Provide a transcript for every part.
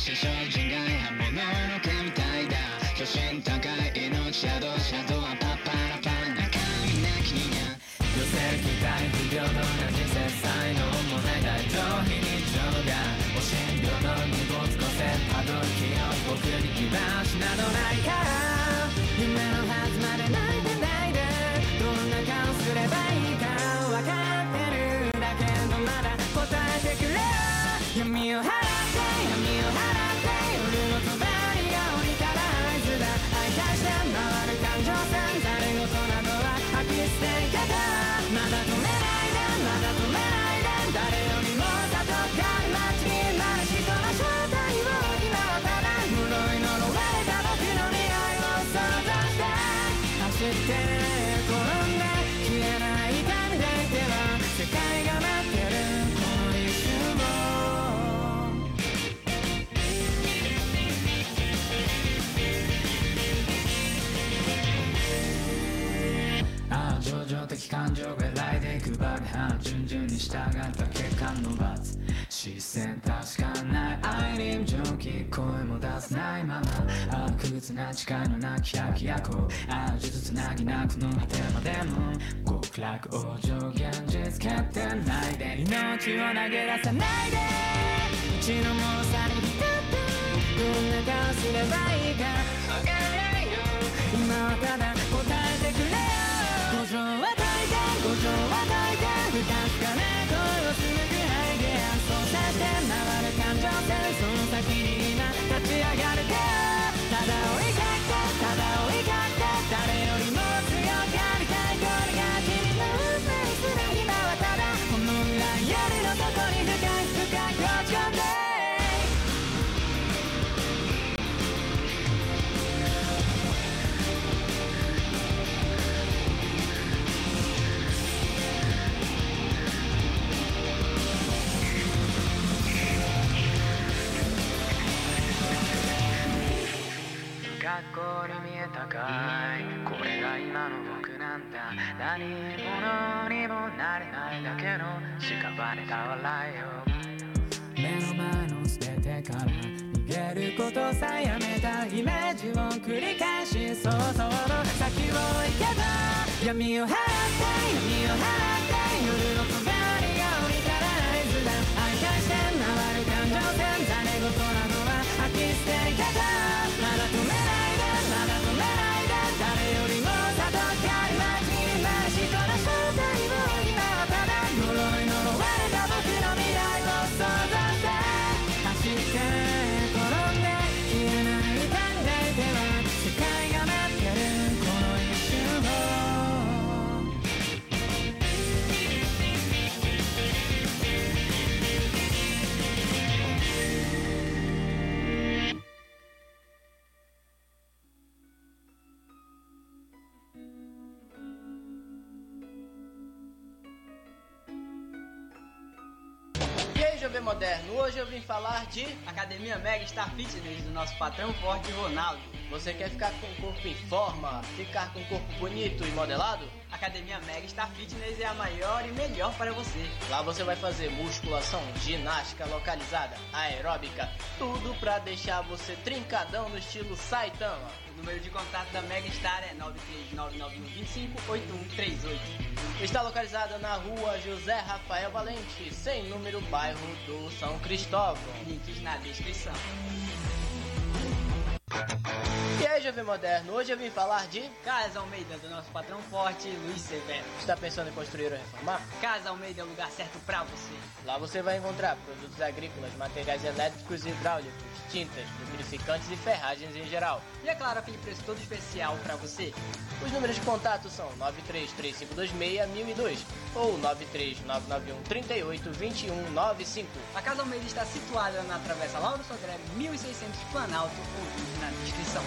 し精進 感情が来でいくバグハ順々に従った結果の罰視線確かない愛に蒸気声も出せないままああ屈な誓いのなき百夜行ああ術つなぎなくの果てまでも極楽往生現実決定ないで命を投げ出さないで血のもろさに浸ってどんな顔すればいいかわからないよ今はただ答えてくれよ学校に見えたかい。これが今の僕なんだ。何者にもなれないだけの屍た笑いを。目の前の全ててから逃げることさえやめたイメージを繰り返し想像の先を行けば。闇を払って闇を払って。Jovem moderno, hoje eu vim falar de Academia Mega Star Fitness do nosso patrão forte Ronaldo. você quer ficar com o corpo em forma, ficar com o corpo bonito e modelado? Academia Mega Star Fitness é a maior e melhor para você. Lá você vai fazer musculação, ginástica localizada, aeróbica, tudo pra deixar você trincadão no estilo Saitama. Número de contato da Mega Star é 93991258138. Está localizada na rua José Rafael Valente, sem número, bairro do São Cristóvão. Links na descrição. E aí, jovem moderno, hoje eu vim falar de. Casa Almeida do nosso patrão forte Luiz Severo. Está pensando em construir ou reformar? Casa Almeida é o lugar certo pra você. Lá você vai encontrar produtos agrícolas, materiais elétricos e hidráulicos, tintas, lubrificantes e ferragens em geral. E é claro, aquele preço todo especial pra você. Os números de contato são 933526002 ou 93991382195. A Casa Almeida está situada na Travessa Lauro Sodré, 1600 Planalto, o link na descrição.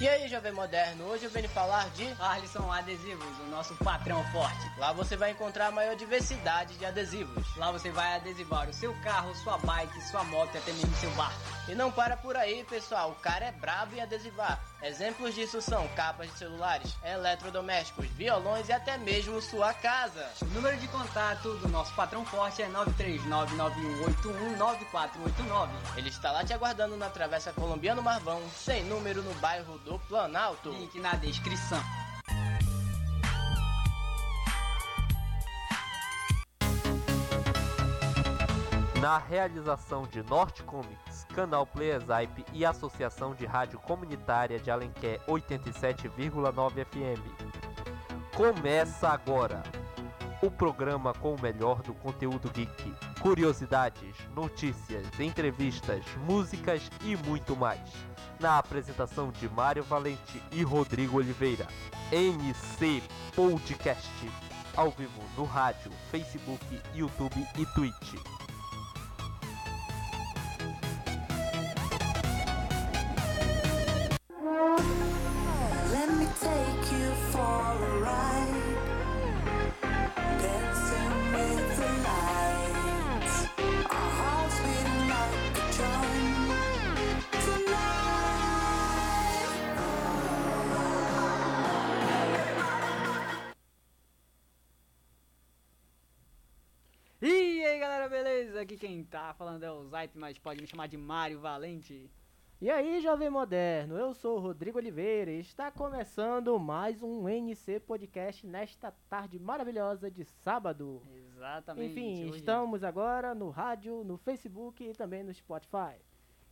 E aí, jovem moderno, hoje eu venho falar de. Arlisson Adesivos, o nosso patrão forte. Lá você vai encontrar a maior diversidade de adesivos. Lá você vai adesivar o seu carro, sua bike, sua moto e até mesmo seu barco. E não para por aí, pessoal, o cara é brabo em adesivar. Exemplos disso são capas de celulares, eletrodomésticos, violões e até mesmo sua casa. O número de contato do nosso patrão forte é 93991819489. Ele está lá te aguardando na Travessa Colombiano Marvão, sem número no bairro do Planalto. Link na descrição. Na realização de Norte Comics, Canal Playerzype e Associação de Rádio Comunitária de Alenquer 87,9 FM. Começa agora o programa com o melhor do conteúdo geek, curiosidades, notícias, entrevistas, músicas e muito mais. Na apresentação de Mário Valente e Rodrigo Oliveira. NC Podcast. Ao vivo no rádio, Facebook, YouTube e Twitch. Mas pode me chamar de Mário Valente. E aí, jovem moderno, eu sou o Rodrigo Oliveira e está começando mais um NC Podcast nesta tarde maravilhosa de sábado. Exatamente. Enfim, hoje- estamos agora no rádio, no Facebook e também no Spotify.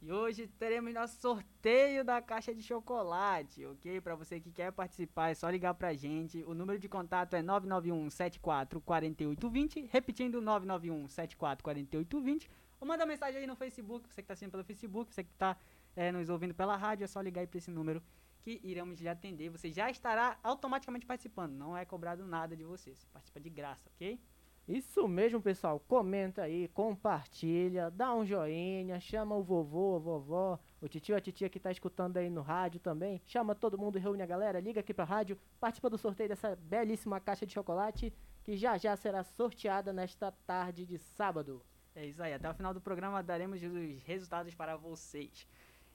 E hoje teremos nosso sorteio da caixa de chocolate, ok? Pra você que quer participar, é só ligar pra gente. O número de contato é 991 74 4820, repetindo 991 74 4820. Ou manda mensagem aí no Facebook, você que tá assistindo pelo Facebook, você que tá eh, nos ouvindo pela rádio, é só ligar aí pra esse número que iremos lhe atender. Você já estará automaticamente participando, não é cobrado nada de você, você participa de graça, ok? Isso mesmo, pessoal. Comenta aí, compartilha, dá um joinha, chama o vovô, a vovó, o titio, a titia que tá escutando aí no rádio também. Chama todo mundo, reúne a galera, liga aqui pra rádio, participa do sorteio dessa belíssima caixa de chocolate que já já será sorteada nesta tarde de sábado. É isso aí, até o final do programa daremos os resultados para vocês.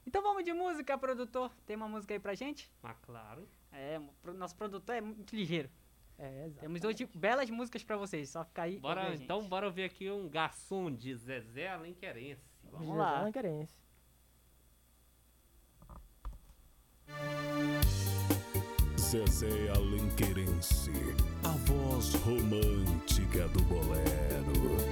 Então vamos de música, produtor. Tem uma música aí pra gente? Ah, claro. É, nosso produtor é muito ligeiro. É, exato. Temos hoje belas músicas pra vocês, só ficar aí. Bora, ouvir a gente. então bora ver aqui um garçom de Zezé Alenquerense. Vamos lá. Alenquerense. Zezé Alenquerense, a voz romântica do bolero.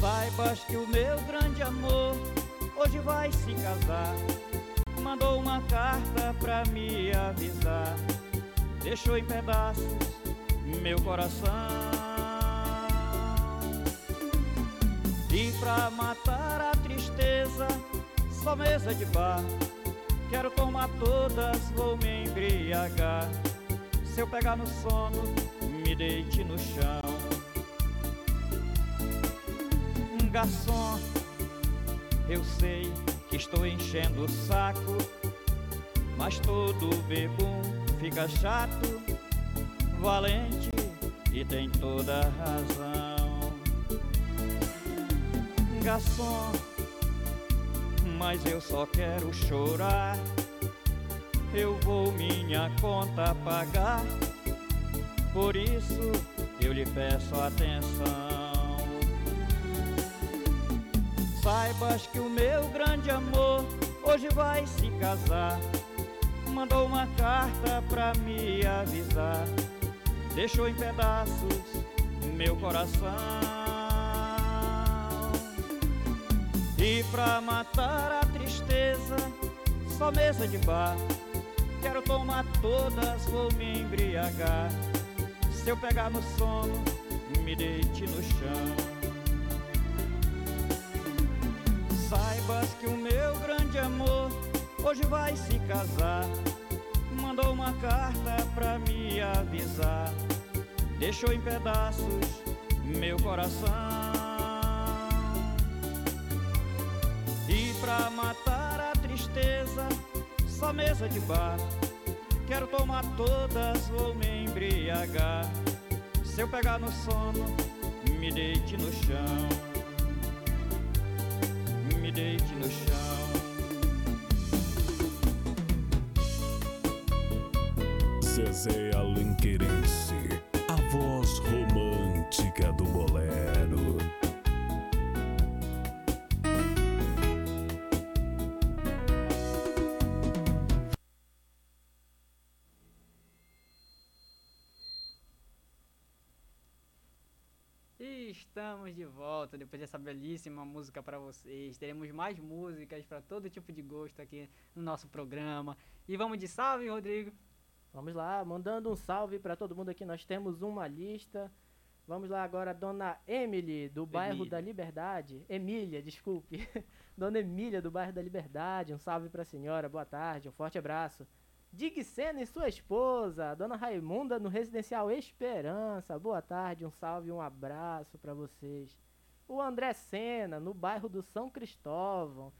Saibas que o meu grande amor hoje vai se casar. Mandou uma carta pra me avisar. Deixou em pedaços meu coração. E pra matar a tristeza, só mesa de bar. Quero tomar todas, vou me embriagar. Se eu pegar no sono, me deite no chão. Garçom, eu sei que estou enchendo o saco, mas todo bebum fica chato, valente e tem toda a razão. Garçom, mas eu só quero chorar. Eu vou minha conta pagar, por isso eu lhe peço atenção. Saibas que o meu grande amor hoje vai se casar. Mandou uma carta pra me avisar. Deixou em pedaços meu coração. E pra matar a tristeza, só mesa de bar. Quero tomar todas, vou me embriagar. Se eu pegar no sono, me deite no chão. Que o meu grande amor hoje vai se casar. Mandou uma carta pra me avisar. Deixou em pedaços meu coração. E pra matar a tristeza, só mesa de bar. Quero tomar todas, vou me embriagar. Se eu pegar no sono, me deite no chão. Deite no chão. Zezé Alenquerense, estamos de volta depois dessa belíssima música para vocês. Teremos mais músicas para todo tipo de gosto aqui no nosso programa. E vamos de salve, Rodrigo. Vamos lá, mandando um salve pra todo mundo aqui. Nós temos uma lista. Vamos lá agora, Dona Emily, do bairro Emília. da Liberdade. Emília, desculpe. Dona Emília, do bairro da Liberdade. Um salve pra senhora, boa tarde, um forte abraço. Dig Sena e sua esposa, Dona Raimunda, no Residencial Esperança. Boa tarde, um salve e um abraço pra vocês. O André Sena, no bairro do São Cristóvão.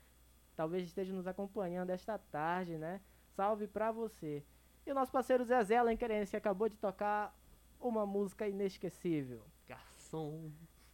Talvez esteja nos acompanhando esta tarde, né? Salve pra você. E o nosso parceiro Zezé Alenquerense que acabou de tocar uma música inesquecível. Garçom.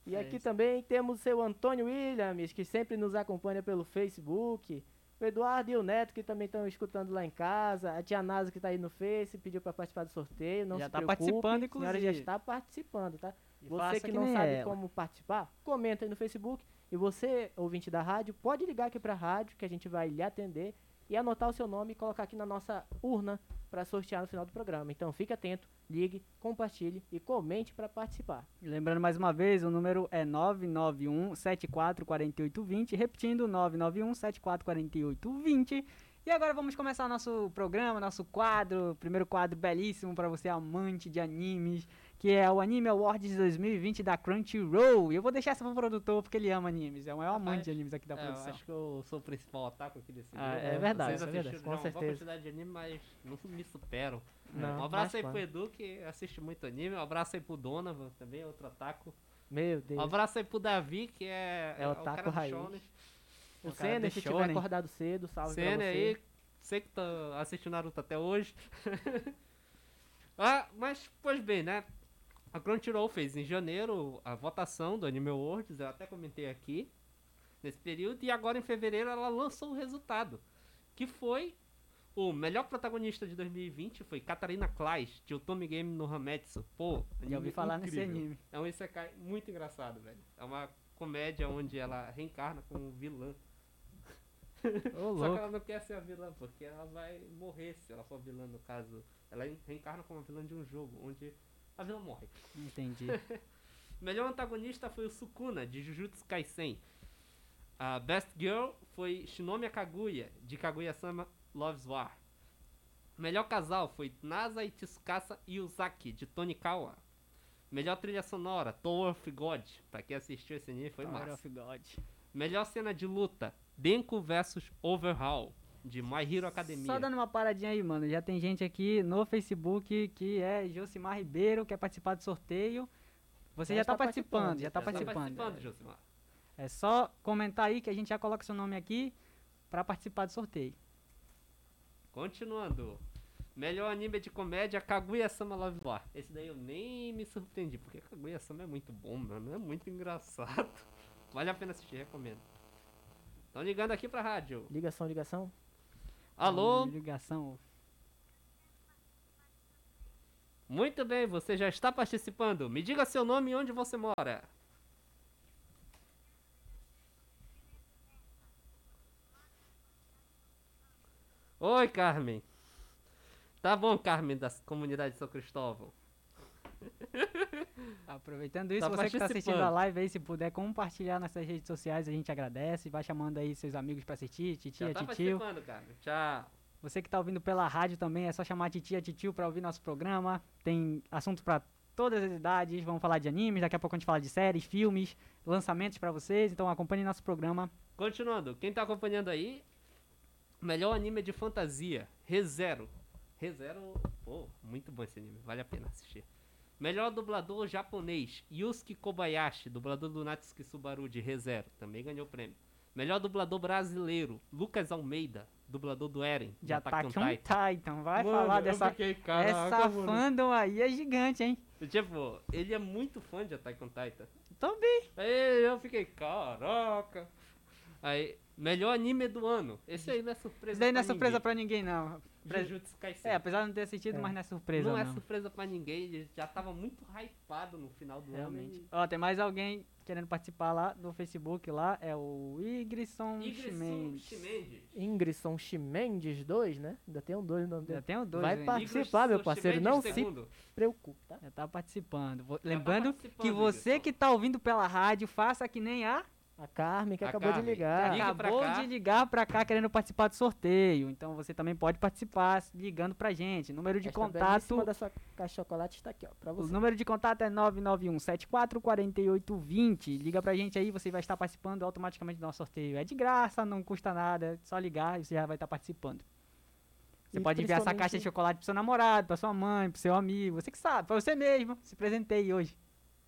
E É aqui também temos o seu Antônio Williams, que sempre nos acompanha pelo Facebook. O Eduardo e o Neto, que também estão escutando lá em casa. A tia Nasa, que está aí no Face, pediu para participar do sorteio. Não Já tá preocupe, participando, A senhora já inclusive. está participando, tá? E Você que que não sabe ela. como participar, comenta aí no Facebook. E você, ouvinte da rádio, pode ligar aqui pra rádio que a gente vai lhe atender e anotar o seu nome e colocar aqui na nossa urna para sortear no final do programa. Então fique atento, ligue, compartilhe e comente para participar. Lembrando mais uma vez, o número é 991 744820, repetindo 991 744820. E agora vamos começar nosso programa, nosso quadro, primeiro quadro belíssimo para você amante de animes, que é o Anime Awards 2020 da Crunchyroll. E eu vou deixar essa pro produtor porque ele ama animes, é o maior amante de animes aqui da É, eu produção. acho que eu sou o principal ataque aqui desse Ah, grupo. é verdade, Vocês é verdade, com boa certeza. quantidade de anime, mas não me superam. Não, um abraço aí pro? Edu, que assiste muito anime. Um abraço aí pro Donovan, também, outro ataco. Meu Um Deus. abraço aí pro Davi, que é, É o cara taco raiz. O Senna, se tiver acordado cedo, salve pra Cena você. aí, sei que tá assistindo Naruto até hoje. ah, mas, pois bem, né? A Crunchyroll fez em janeiro a votação do Anime Awards, eu até comentei aqui, nesse período, e agora em fevereiro ela lançou o resultado, que foi o melhor protagonista de 2020 foi Katarina Claes, de Otome Game no Hametsu. Pô, Já ouvi falar nesse incrível. anime. É um isekai muito engraçado, velho. É uma comédia onde ela reencarna como vilã. Só que ela não quer ser a vilã, porque ela vai morrer se ela for vilã, no caso. Ela reencarna como a vilã de um jogo, onde a vilã morre. Entendi. Melhor antagonista foi o Sukuna, de Jujutsu Kaisen. A Best Girl foi Shinomiya Kaguya, de Kaguya-sama Loves War. Melhor casal foi Nasa e Tsukasa Yuzaki, de Tonikawa. Melhor trilha sonora, Tower of God. Pra quem assistiu esse anime, foi Tower massa. of God. Melhor cena de luta, Denko vs Overhaul, de My Hero Academia. Só dando uma paradinha aí, mano. Já tem gente aqui no Facebook que é Josimar Ribeiro, quer participar do sorteio. Você Já já, tá está participando, participando, já tá Já tá participando. participando, é. Josimar. É só comentar aí que a gente já coloca seu nome aqui pra participar do sorteio. Continuando. Melhor anime de comédia, Kaguya-sama Love War. Esse daí eu nem me surpreendi, porque Kaguya-sama é muito bom, mano. É muito engraçado. Vale a pena assistir, recomendo. Estão ligando aqui pra rádio. Ligação, ligação. Alô? Ligação. Muito bem, você já está participando. Me diga seu nome e onde você mora. Oi, Carmen. Tá bom, Carmen, da comunidade de São Cristóvão. Aproveitando isso, Tá você que tá assistindo a live aí, se puder compartilhar nessas redes sociais, a gente agradece. Vai chamando aí seus amigos pra assistir, titia, tá titio. Carmen. Tchau. Você que tá ouvindo pela rádio também, é só chamar titia, titio pra ouvir nosso programa. Tem assunto pra todas as idades. Vamos falar de animes, daqui a pouco a gente fala de séries, filmes, lançamentos pra vocês. Então acompanhe nosso programa. Continuando, quem tá acompanhando aí, Melhor anime de fantasia, ReZero. ReZero, pô, muito bom esse anime, vale a pena assistir. Melhor dublador japonês, Yusuke Kobayashi, dublador do Natsuki Subaru de ReZero, também ganhou o prêmio. Melhor dublador brasileiro, Lucas Almeida, dublador do Eren, de Já Attack tá on Titan. Titan. Vai Mano, falar dessa. fiquei, caraca, essa mano. fandom aí é gigante, hein? Tipo, ele é muito fã de Attack on Titan. Também. Aí eu fiquei, caraca. Aí, melhor anime do ano. Esse aí não é surpresa Isso daí não é surpresa ninguém. pra ninguém, não. Jujutsu Kaisen. É, apesar de não ter assistido, É. mas não é surpresa, não não. é surpresa pra ninguém, ele já tava muito hypado no final do Realmente. ano. Ó, tem mais alguém querendo participar lá no Facebook lá, é o Igrisson Chimendes. Ingrisson Chimendes 2, né? Ainda tem um 2 no nome Já dele. tem o dois, Vai hein? participar, meu Igreson parceiro. Chimendes Não se segundo. preocupe, tá? Já tá participando. Vo- tá Lembrando participando, que você Igreson. que tá ouvindo pela rádio, faça que nem a A Carmen que A acabou Carmen. de ligar. Acabou de ligar pra cá querendo participar do sorteio. Então você também pode participar ligando pra gente. Número de Esta contato. da sua caixa de chocolate está aqui, ó, pra O você. número de contato é 991-744820. Liga pra gente aí, você vai estar participando automaticamente do nosso sorteio. É de graça, não custa nada, é só ligar e você já vai estar participando. Você E pode enviar essa caixa de chocolate pro seu namorado, pra sua mãe, pro seu amigo, você que sabe, pra você mesmo. Se presenteie hoje.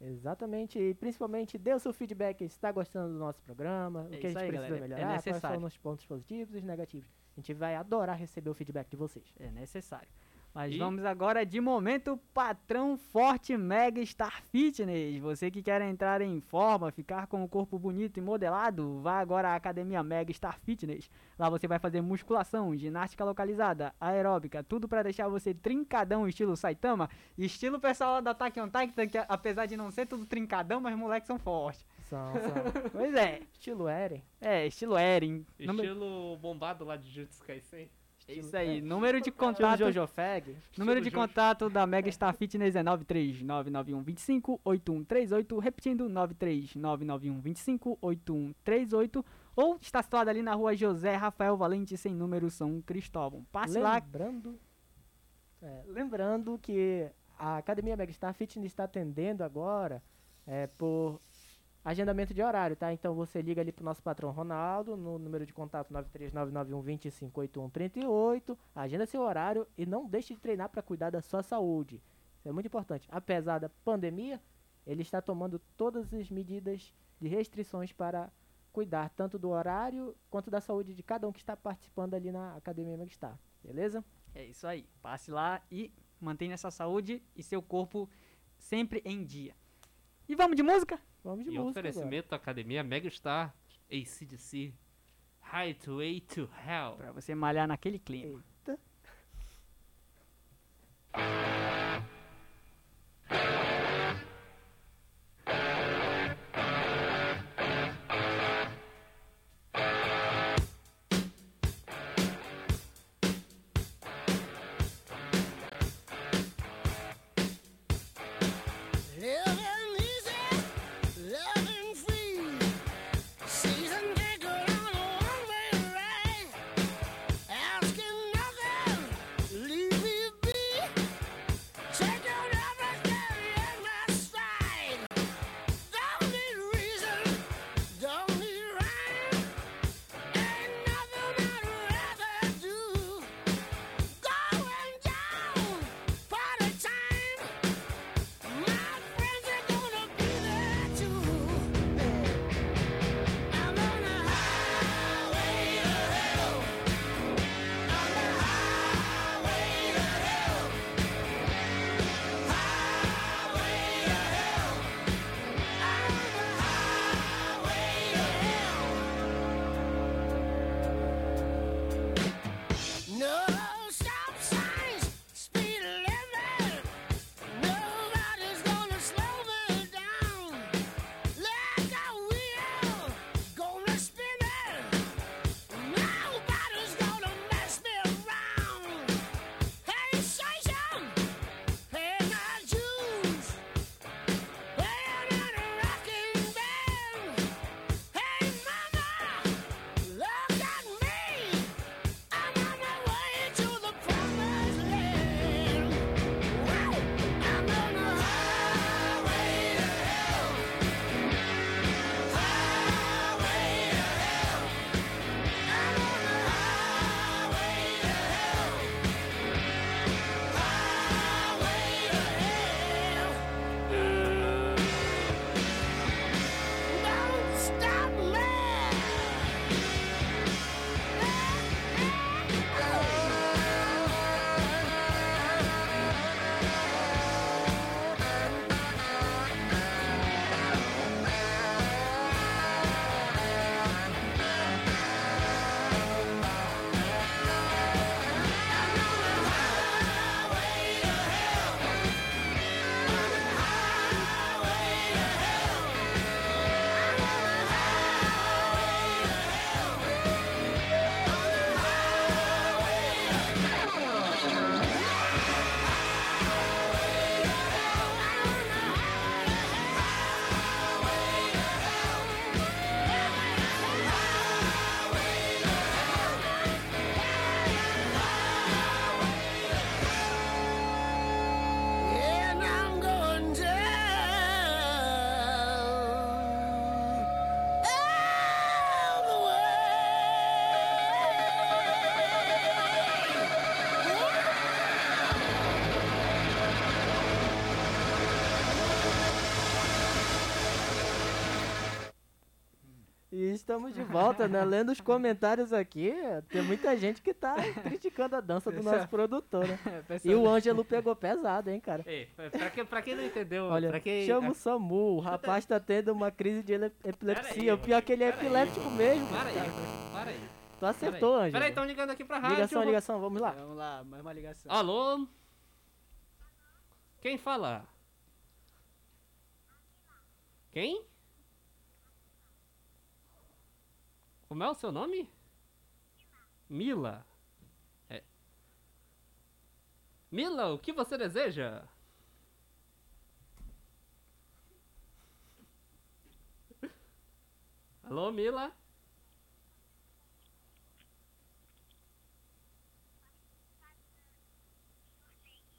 Exatamente, e principalmente dê o seu feedback se está gostando do nosso programa, o É que a gente aí, precisa galera, é melhorar, quais necessário. são os pontos positivos e os negativos. A gente vai adorar receber o feedback de vocês. É necessário. Mas E- vamos agora de momento patrão forte Mega Star Fitness. Você que quer entrar em forma, ficar com o corpo bonito e modelado, vá agora à Academia Mega Star Fitness. Lá você vai fazer musculação, ginástica localizada, aeróbica, tudo pra deixar você trincadão estilo Saitama, estilo pessoal lá da Attack on Titan, que apesar de não ser tudo trincadão, mas moleques são fortes. São, são. Pois é, Estilo Eren. é, estilo Eren. Número- Estilo bombado lá de Jujutsu Kaisen. É isso aí, número de contato Jojo Fag. Número de contato da Mega Star Fitness é 93991258138, repetindo 93991258138, ou está situado ali na rua José Rafael Valente, sem número, São Cristóvão. Passe lá, Lembrando, é, lembrando que a Academia Megastar Fitness está atendendo agora é, por agendamento de horário, tá? Então você liga ali pro nosso patrão Ronaldo no número de contato 93991258138, agenda seu horário e não deixe de treinar para cuidar da sua saúde. Isso é muito importante. Apesar da pandemia, ele está tomando todas as medidas de restrições para cuidar tanto do horário quanto da saúde de cada um que está participando ali na Academia Megastar. Beleza? é isso aí, passe lá e mantenha essa saúde e seu corpo sempre em dia. E vamos de música? Vamos de E música agora. oferecimento Academia Megastar ACDC Highway to Hell. Pra você malhar naquele clima. Eita. Estamos de volta, né? Lendo os comentários aqui, tem muita gente que tá criticando a dança do nosso produtor, né? E o Ângelo pegou pesado, hein, cara? Ei, pra, quem, pra quem não entendeu, Olha, pra quem. chama o SAMU, o rapaz tá tendo uma crise de epilepsia. aí, o pior é que ele é pera aí, epiléptico mesmo. Para aí, cara. para aí. Tu acertou, Ângelo. Peraí, estão ligando aqui pra rádio. Ligação, ligação, vamos lá. Vamos lá, mais uma ligação. Alô? Quem fala? Quem? Como é o seu nome? Mila. É. Mila, o que você deseja? Alô, Mila?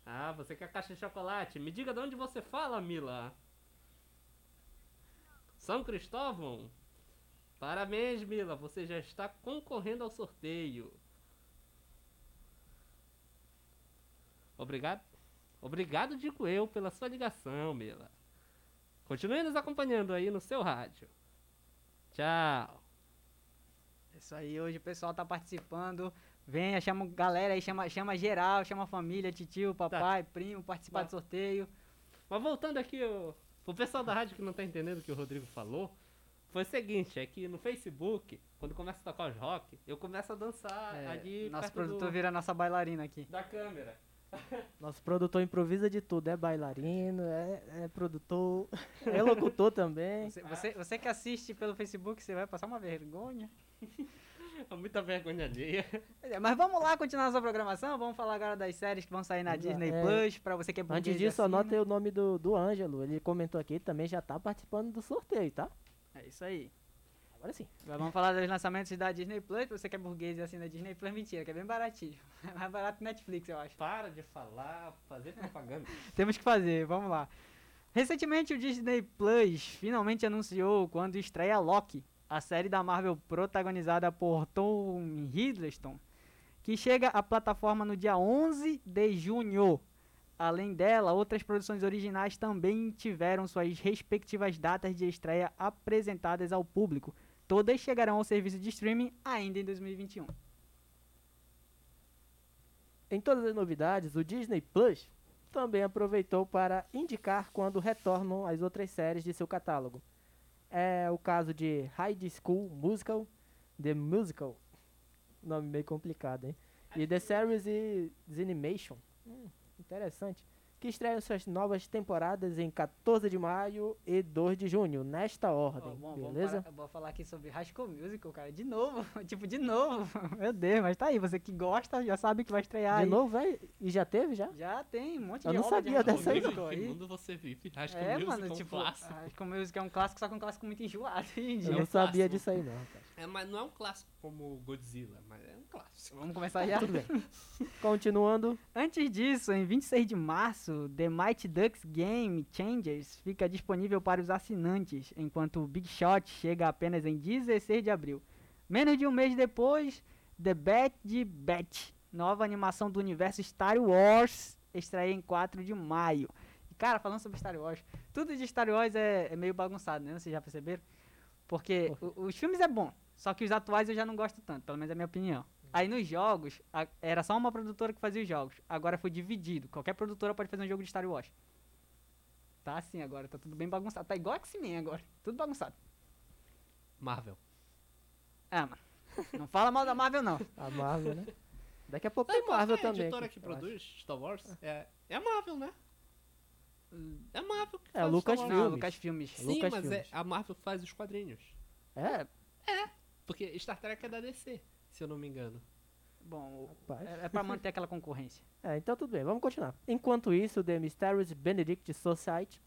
Ah, você quer caixa de chocolate? Me diga de onde você fala, Mila. São Cristóvão? Parabéns, Mila. Você já está concorrendo ao sorteio. Obrigado. Obrigado, digo eu, pela sua ligação, Mila. Continue nos acompanhando aí no seu rádio. Tchau. Isso aí, hoje o pessoal tá participando. Venha, chama galera aí, chama, chama geral, chama família, titio, papai, primo, participar Vai. do sorteio. Mas voltando aqui, o, o pessoal da rádio que não tá entendendo o que o Rodrigo falou, foi o seguinte, é que no Facebook, quando começa a tocar os rock, eu começo a dançar É, ali nosso perto produtor do- vira nossa bailarina aqui. da câmera. Nosso produtor improvisa de tudo. É bailarino, é, é produtor, é locutor também. Você, você, você que assiste pelo Facebook, você vai passar uma vergonha. É muita vergonha alheia. É, Mas vamos lá continuar nossa programação. Vamos falar agora das séries que vão sair na lá, Disney é, Plus. Pra você que é Antes disso, anota aí o nome do, do Ângelo. Ele comentou aqui, também já tá participando do sorteio, tá? É isso aí. Agora sim. Agora vamos falar dos lançamentos da Disney Plus. Você que é burguês e assina Disney Plus, mentira, que é bem baratinho. É mais barato que Netflix, eu acho. Para de falar, fazer propaganda. Temos que fazer, vamos lá. Recentemente o Disney Plus finalmente anunciou quando estreia Loki, a série da Marvel protagonizada por Tom Hiddleston, que chega à plataforma no dia 11 de junho. Além dela, outras produções originais também tiveram suas respectivas datas de estreia apresentadas ao público. Todas chegarão ao serviço de streaming ainda em 2021. Em todas as novidades, o Disney Plus também aproveitou para indicar quando retornam as outras séries de seu catálogo. É o caso de High School Musical, The Musical, nome meio complicado, hein? E The Series e Animation, hum, interessante, que estreiam suas novas temporadas em 14 de maio e 2 de junho, nesta ordem, bom, vamos beleza? parar- vou falar aqui sobre High School Musical, cara, de novo, tipo, de novo, meu Deus, mas tá aí, você que gosta já sabe que vai estrear De aí. novo, vai? E já teve, já? Já tem um monte Eu de não obra de sabia High School dessa aí, não. Musical aí. você vive? Acho É, mano, tipo, High School Musical é um clássico, só que um clássico muito enjoado em Eu não sabia disso aí, não, rapaz. É, mas não é um clássico como Godzilla, mas é um clássico. Vamos começar já? Tudo bem. Continuando, Antes disso, em 26 de março, The Mighty Ducks Game Changers fica disponível para os assinantes, enquanto o Big Shot chega apenas em 16 de abril. Menos de um mês depois, The Bad Batch, nova animação do universo Star Wars, estreia em 4 de maio. E, cara, falando sobre Star Wars, tudo de Star Wars é, é meio bagunçado, né? Vocês já perceberam? Porque o- os filmes é bom, só que os atuais eu já não gosto tanto, pelo menos é a minha opinião. Aí nos jogos, a- era só uma produtora que fazia os jogos. Agora foi dividido. Qualquer produtora pode fazer um jogo de Star Wars. Tá assim agora, tá tudo bem bagunçado. Tá igual X-Men agora. Tudo bagunçado. Marvel. Ah, mano. Não fala mal da Marvel, não. a Marvel, né? Daqui a pouco tem Marvel é a também. editora aqui, que acho. produz Star Wars é, é a Marvel, né? É a Marvel que É, faz Lucas Star Wars. Não, Filmes. Lucas Filmes. Sim, Lucas mas é, Filmes. a Marvel faz os quadrinhos. É, Porque Star Trek é da DC, se eu não me engano. Bom, rapaz. é, é pra manter aquela concorrência. É, então tudo bem, vamos continuar. Enquanto isso, The Mysterious Benedict Society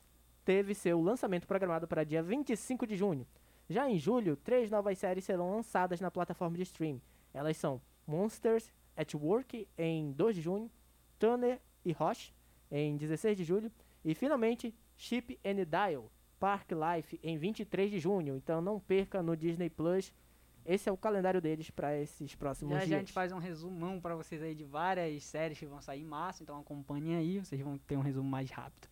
teve seu lançamento programado para dia 25 de junho. Já em julho, três novas séries serão lançadas na plataforma de streaming. Elas são Monsters at Work em 2 de junho, Turner e Roche em 16 de julho e finalmente Chip and Dial Park Life em 23 de junho. Então não perca no Disney Plus. Esse é o calendário deles para esses próximos Já, já a dias. gente faz um resumão pra vocês aí de várias séries que vão sair em março. Então acompanhem aí, vocês vão ter um resumo mais rápido.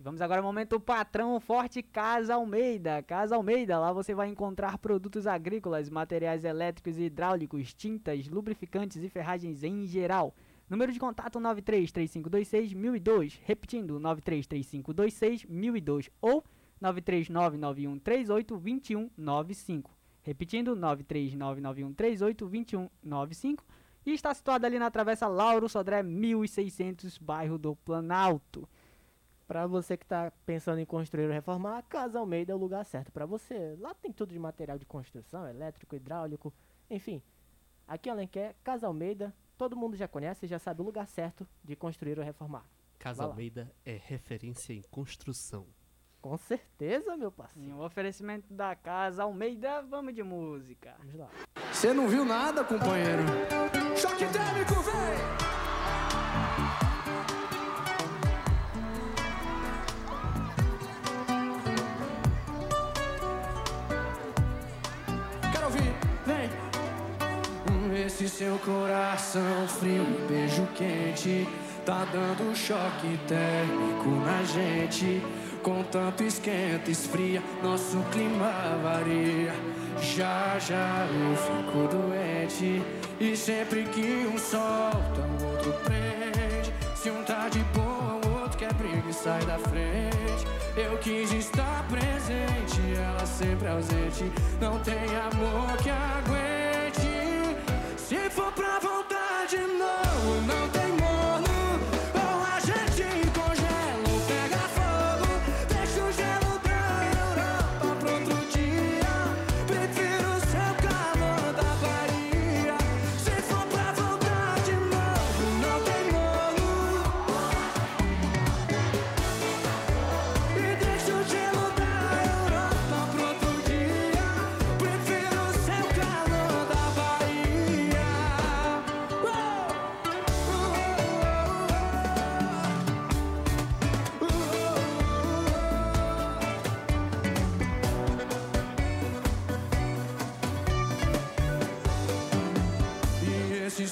Vamos agora ao momento patrão forte Casa Almeida. Casa Almeida, lá você vai encontrar produtos agrícolas, materiais elétricos e hidráulicos, tintas, lubrificantes e ferragens em geral. Número de contato 933526-1002. Repetindo, 933526-1002 ou 93991382195. Repetindo, 93991382195. E está situado ali na Travessa Lauro Sodré 1600, bairro do Planalto. Pra você que tá pensando em construir ou reformar, a Casa Almeida é o lugar certo pra você. Lá tem tudo de material de construção, elétrico, hidráulico, enfim. Aqui em Alenquer, Casa Almeida, todo mundo já conhece e já sabe o lugar certo de construir ou reformar. Casa. Almeida é referência em construção. Com certeza, meu parceiro. Em um oferecimento da Casa Almeida, vamos de música. Vamos lá. Você não viu nada, companheiro? Choque térmico, vem! Quero ouvir, vem! Esse seu coração frio e beijo quente Tá dando choque térmico na gente Com tanto esquenta, esfria, nosso clima varia. Já já eu fico doente. E sempre que um solta, o outro prende Se um tá de boa, o outro quer briga e sai da frente. Eu quis estar presente, ela sempre ausente. Não tem amor que aguente. Se for pra voltar de novo, não tem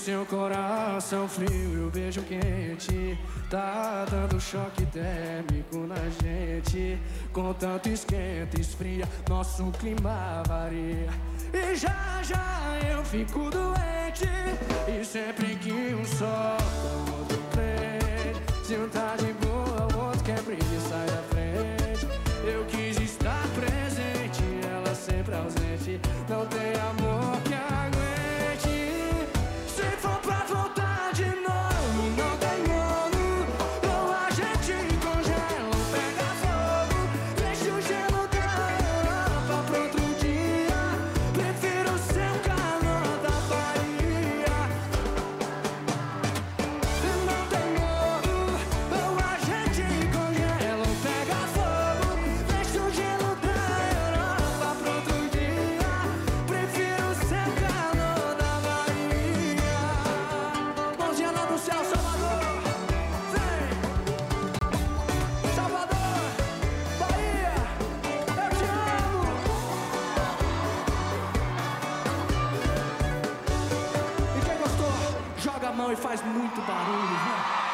seu coração frio e o beijo quente. Tá dando choque térmico na gente. Com tanto esquenta, esfria, nosso clima varia. E já já eu fico doente. E sempre que um solta, o outro prende Se um tá de boa, o outro quer briga e sai da frente mão e faz muito barulho, vai.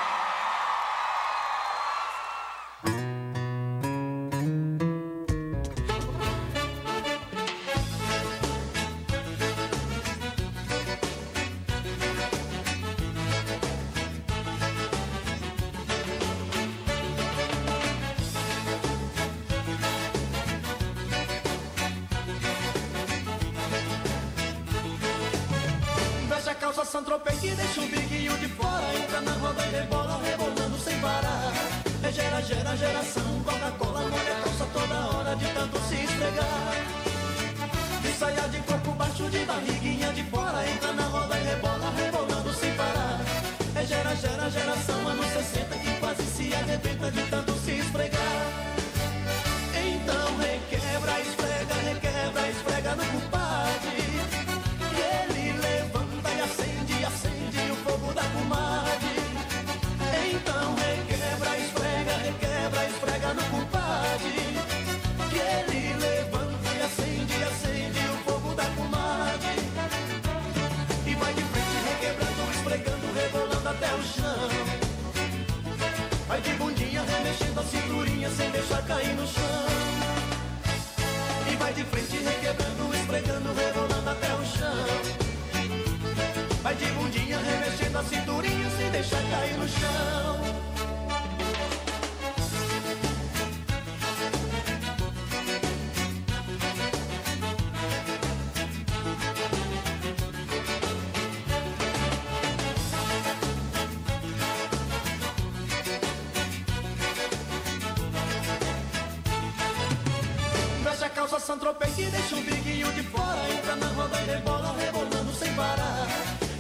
E deixa um biguinho de fora Entra na roda e rebola, rebolando sem parar.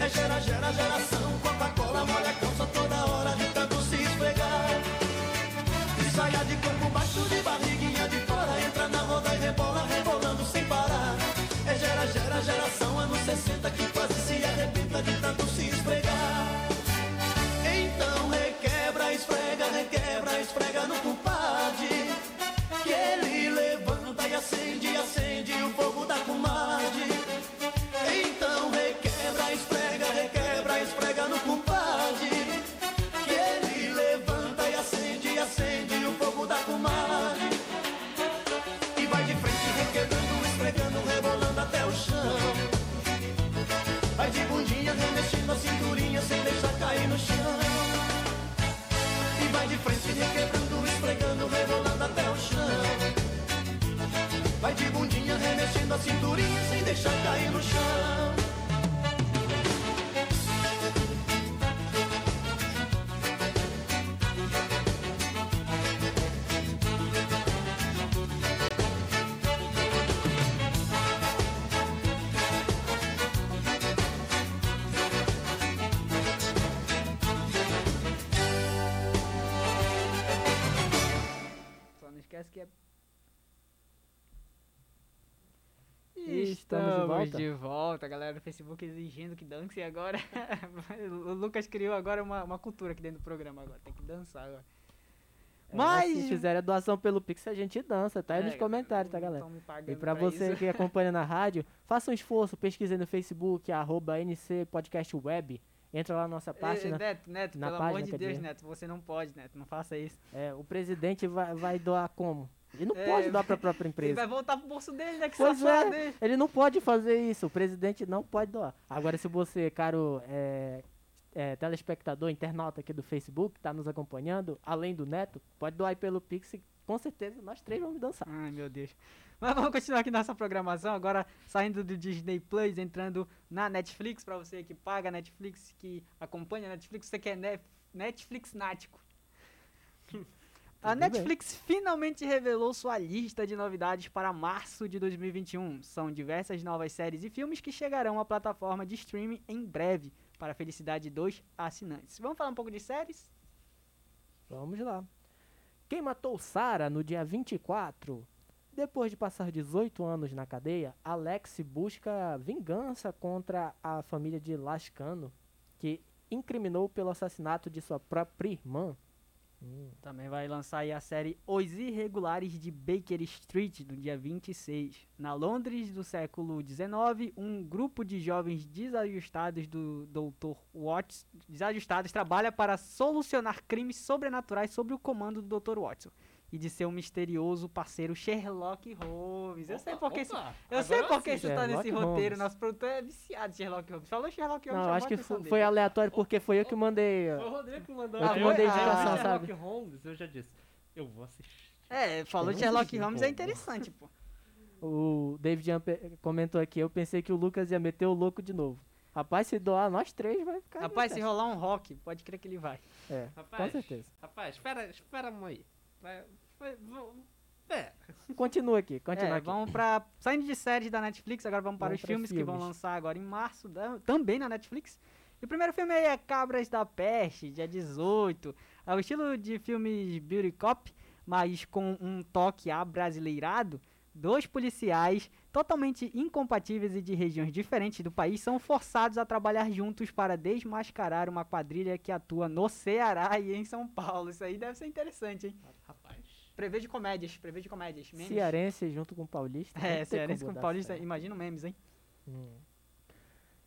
É gera, gera, geração volta. de volta, galera do Facebook exigindo que dance agora. o Lucas criou agora uma, uma cultura aqui dentro do programa agora. Tem que dançar agora. É, Mas. Se fizerem a doação pelo Pix, a gente dança, tá aí É, nos comentários, tá, galera? E pra pra você isso. que acompanha na rádio, faça um esforço, pesquise no Facebook, arroba NC Podcast Web. Entra lá na nossa Ei, página. Neto, Neto, na pelo página, amor de quer Deus. Neto, você não pode, Neto, não faça isso. É, o presidente vai, vai doar como? Ele não É, pode doar pra própria Ele empresa. vai voltar pro bolso dele, né? Que Pois é, dele. ele não pode fazer isso. O presidente não pode doar. Agora, se você, caro é, é, telespectador, internauta aqui do Facebook, tá nos acompanhando, além do Neto, pode doar aí pelo Pix. Com certeza, nós três vamos dançar. Ai, meu Deus. Mas vamos continuar aqui nossa programação. Agora, saindo do Disney Plus, entrando na Netflix, pra você que paga a Netflix, que acompanha a Netflix, você que é Netflix nático. A Tudo bem. Netflix finalmente revelou sua lista de novidades para março de 2021. São diversas novas séries e filmes que chegarão à plataforma de streaming em breve, para a felicidade dos assinantes. Vamos falar um pouco de séries? Vamos lá. Quem matou Sarah no dia 24? Depois de passar 18 anos na cadeia, Alex busca vingança contra a família de Lascano, que incriminou pelo assassinato de sua própria irmã. Também vai lançar aí a série Os Irregulares de Baker Street, do dia 26. Na Londres do século XIX, um grupo de jovens desajustados do Dr. Watts, desajustados trabalha para solucionar crimes sobrenaturais sob o comando do Dr. Watson e de seu misterioso parceiro Sherlock Holmes. Eu sei porque isso, eu sei porque isso tá nesse Sherlock roteiro. Holmes. Nosso produtor é viciado em Sherlock Holmes. Falou Sherlock Holmes, Não, acho que dele. foi aleatório porque foi eu que mandei. Foi o Rodrigo que mandou. Eu Ah, que mandei ah, indicação, Sherlock sabe? Holmes, eu já disse. Eu vou assistir. É, falou Eu não Sherlock Holmes pô. é interessante, pô. O David comentou aqui, eu pensei que o Lucas ia meter o louco de novo. Rapaz, se doar nós três, vai ficar. Rapaz, se rolar um rock, pode crer que ele vai. É, Rapaz, com certeza. Rapaz, espera, espera aí. Vai, Pera. Continua aqui, continua É, aqui. vamos pra. Saindo de séries da Netflix, agora vamos para Vamos os pra filmes, que vão filmes. lançar agora em março, da- também na Netflix. E o primeiro filme aí é Cabras da Peste, dia 18. É o estilo de filmes Beauty Cop, mas com um toque abrasileirado. Dois policiais totalmente incompatíveis e de regiões diferentes do país são forçados a trabalhar juntos para desmascarar uma quadrilha que atua no Ceará e em São Paulo. Isso aí deve ser interessante, hein? Rapaz. Prevejo comédias, prevejo comédias. memes. Cearense junto com Paulista. É, cearense com paulista, certo. imagina memes, hein? Hum.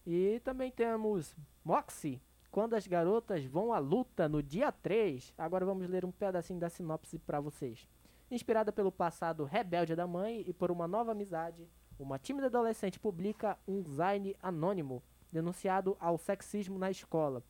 E também temos Moxie, quando as garotas vão à luta no dia 3. Agora vamos ler um pedacinho da sinopse para vocês. Inspirada pelo passado rebelde da mãe e por uma nova amizade, uma tímida adolescente publica um zine anônimo denunciado ao sexismo na escola,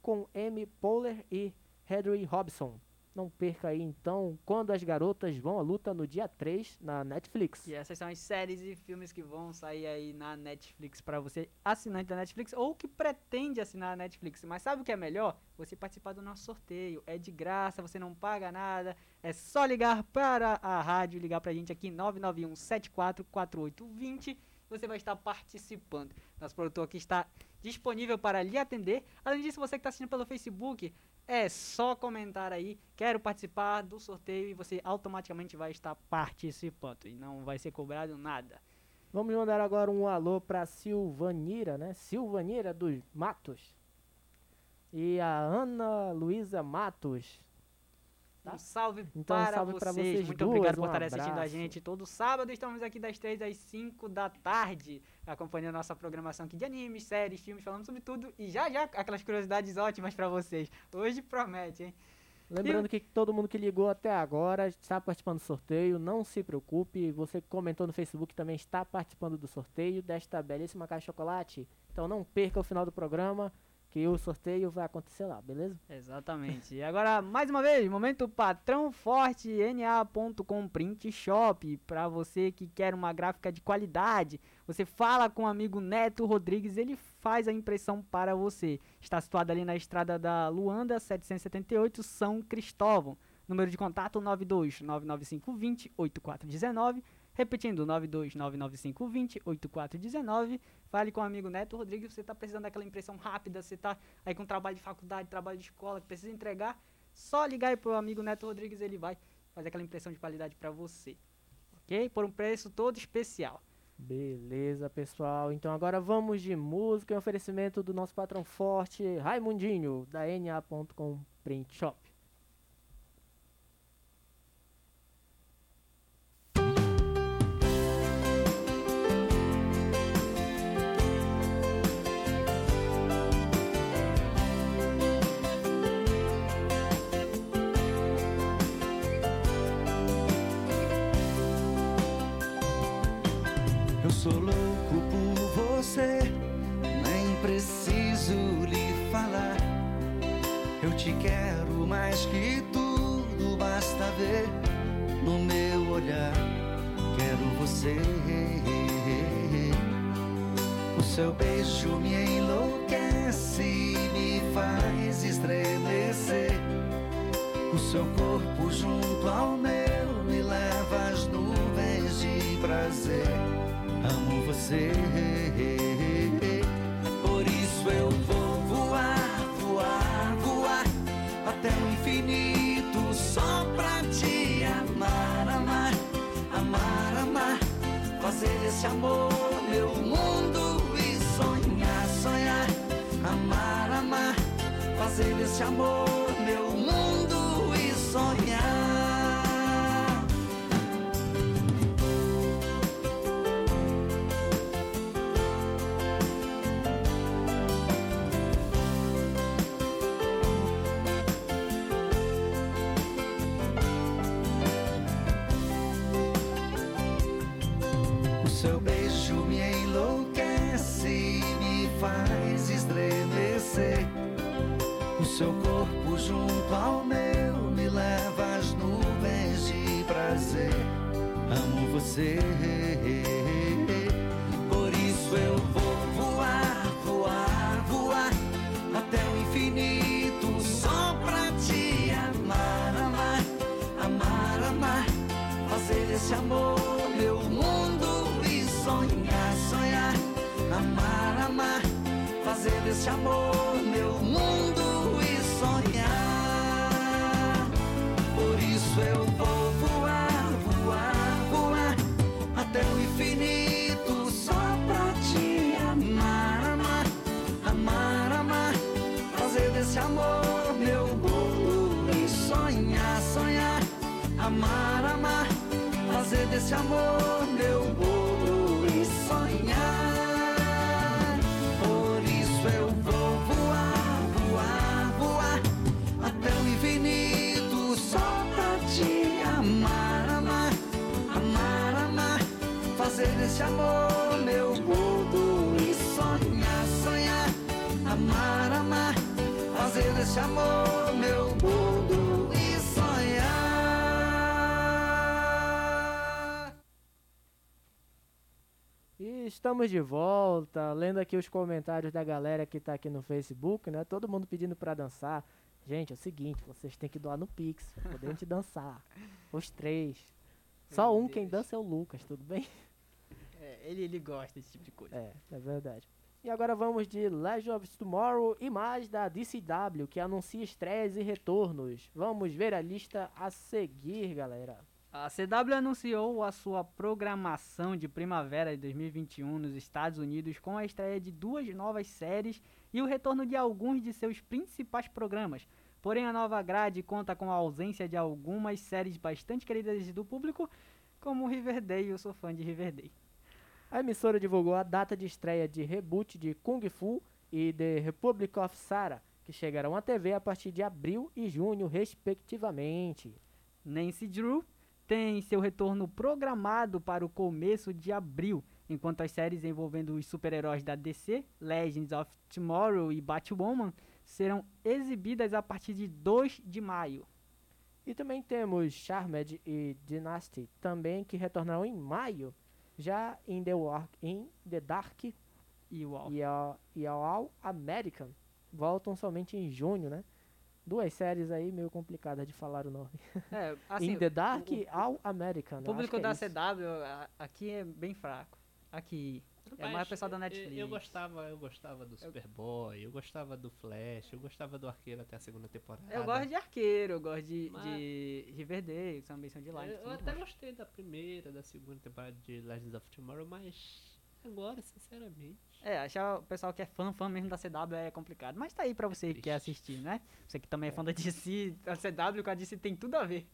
com Amy Poehler e Hedry Robson. Não perca aí então quando as garotas vão à luta no dia 3 na Netflix. E essas são as séries e filmes que vão sair aí na Netflix para você assinante da Netflix ou que pretende assinar a Netflix. Mas sabe o que é melhor? Você participar do nosso sorteio. É de graça, você não paga nada. É só ligar para a rádio, ligar pra gente aqui 991 744820. Você vai estar participando. Nosso produtor aqui está disponível para lhe atender. Além disso, você que está assistindo pelo Facebook, é só comentar aí, quero participar do sorteio e você automaticamente vai estar participando e não vai ser cobrado nada. Vamos mandar agora um alô pra Silvanira, né? Silvanira dos Matos. E a Ana Luísa Matos. Um salve Então, um para salve vocês. vocês Muito duas, obrigado um por estarem assistindo a gente. Todo sábado estamos aqui das 3 às 5 da tarde, acompanhando a nossa programação aqui de animes, séries, filmes, falando sobre tudo. E já já aquelas curiosidades ótimas para vocês. Hoje promete, hein? Lembrando que todo mundo que ligou até agora está participando do sorteio, não se preocupe. Você que comentou no Facebook também está participando do sorteio desta belíssima caixa de chocolate. Então não perca o final do programa, que o sorteio vai acontecer lá, beleza? Exatamente. E agora, mais uma vez, momento patrão forte, na.com print shop, para você que quer uma gráfica de qualidade. Você fala com o amigo Neto Rodrigues, ele faz a impressão para você. Está situado ali na estrada da Luanda, 778, São Cristóvão. Número de contato 92 99520 8419. Repetindo, 92 99520 8419. Fale com o amigo Neto Rodrigues, você está precisando daquela impressão rápida, você está aí com trabalho de faculdade, trabalho de escola, que precisa entregar, só ligar aí pro amigo Neto Rodrigues, ele vai fazer aquela impressão de qualidade para você. Ok? Por um preço todo especial. Beleza, pessoal. Então agora vamos de música em oferecimento do nosso patrão forte, Raimundinho, da na.com print shop. Você, nem preciso lhe falar. Eu te quero mais que tudo, basta ver no meu olhar. Quero você. O seu beijo me enlouquece, me faz estremecer. O seu corpo junto ao meu me leva às nuvens de prazer. Amo você, até o infinito só pra te amar, amar, amar, amar. Fazer esse amor meu mundo e sonhar, sonhar, amar, amar. Fazer esse amor meu mundo e sonhar. Estamos de volta, lendo aqui os comentários da galera que tá aqui no Facebook, né? Todo mundo pedindo pra dançar. Gente, é o seguinte, vocês têm que doar no Pix pra poder a gente dançar. Os três. Só um quem dança é o Lucas, tudo bem? É, ele, ele gosta desse tipo de coisa. É, é verdade. E agora vamos de Legend of Tomorrow e mais da DCW, que anuncia estreias e retornos. Vamos ver a lista a seguir, galera. A CW anunciou a sua programação de primavera de 2021 nos Estados Unidos com a estreia de duas novas séries e o retorno de alguns de seus principais programas. Porém, a nova grade conta com a ausência de algumas séries bastante queridas do público, como Riverdale, eu sou fã de Riverdale. A emissora divulgou a data de estreia de reboot de Kung Fu e The Republic of Sarah, que chegarão à TV a partir de abril e junho, respectivamente. Nancy Drew tem seu retorno programado para o começo de abril, enquanto as séries envolvendo os super-heróis da DC, Legends of Tomorrow e Batwoman, serão exibidas a partir de 2 de maio. E também temos Charmed e Dynasty, também que retornarão em maio. Já em The, War, in The Dark e All, e All American voltam somente em junho, né? Duas séries aí meio complicadas de falar o nome. É, assim, in The Dark o- All American. O eu público é da isso. CW a- aqui é bem fraco. Aqui. É mais Mas o pessoal da eu- Netflix. Eu, gostava, eu gostava do Superboy, eu gostava do Flash, eu gostava do Arqueiro até a segunda temporada. Eu gosto de Arqueiro, eu gosto de, Mas- de Riverdale, que são de lá. Eu, eu até bom. gostei da primeira, da segunda temporada de Legends of Tomorrow, mas agora, sinceramente. É, achar o pessoal que é fã, fã mesmo da CW é complicado. Mas tá aí pra você que quer assistir, né? Você que também é fã da DC, a CW com a DC tem tudo a ver.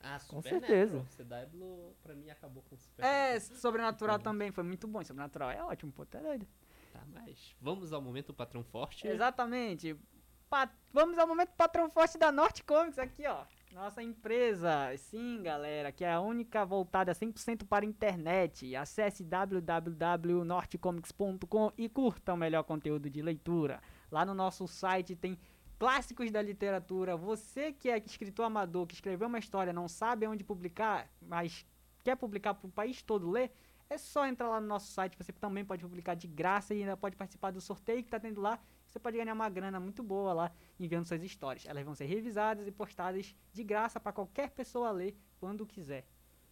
Ah, Com certeza. CW pra mim acabou com o É. Sobrenatural também foi muito bom. Sobrenatural é ótimo, pô, tá doido. Tá, mas vamos ao momento patrão forte. Exatamente. Pa- Vamos ao momento patrão forte da Norte Comics aqui, ó. Nossa empresa. Sim, galera, que é a única voltada 100% para a internet. Acesse www.nortecomics.com e curta o melhor conteúdo de leitura. Lá no nosso site tem clássicos da literatura. Você que é escritor amador, que escreveu uma história, não sabe onde publicar, mas quer publicar para o país todo ler, é só entrar lá no nosso site. Você também pode publicar de graça e ainda pode participar do sorteio que está tendo lá. Você pode ganhar uma grana muito boa lá enviando suas histórias. Elas vão ser revisadas e postadas de graça para qualquer pessoa ler quando quiser.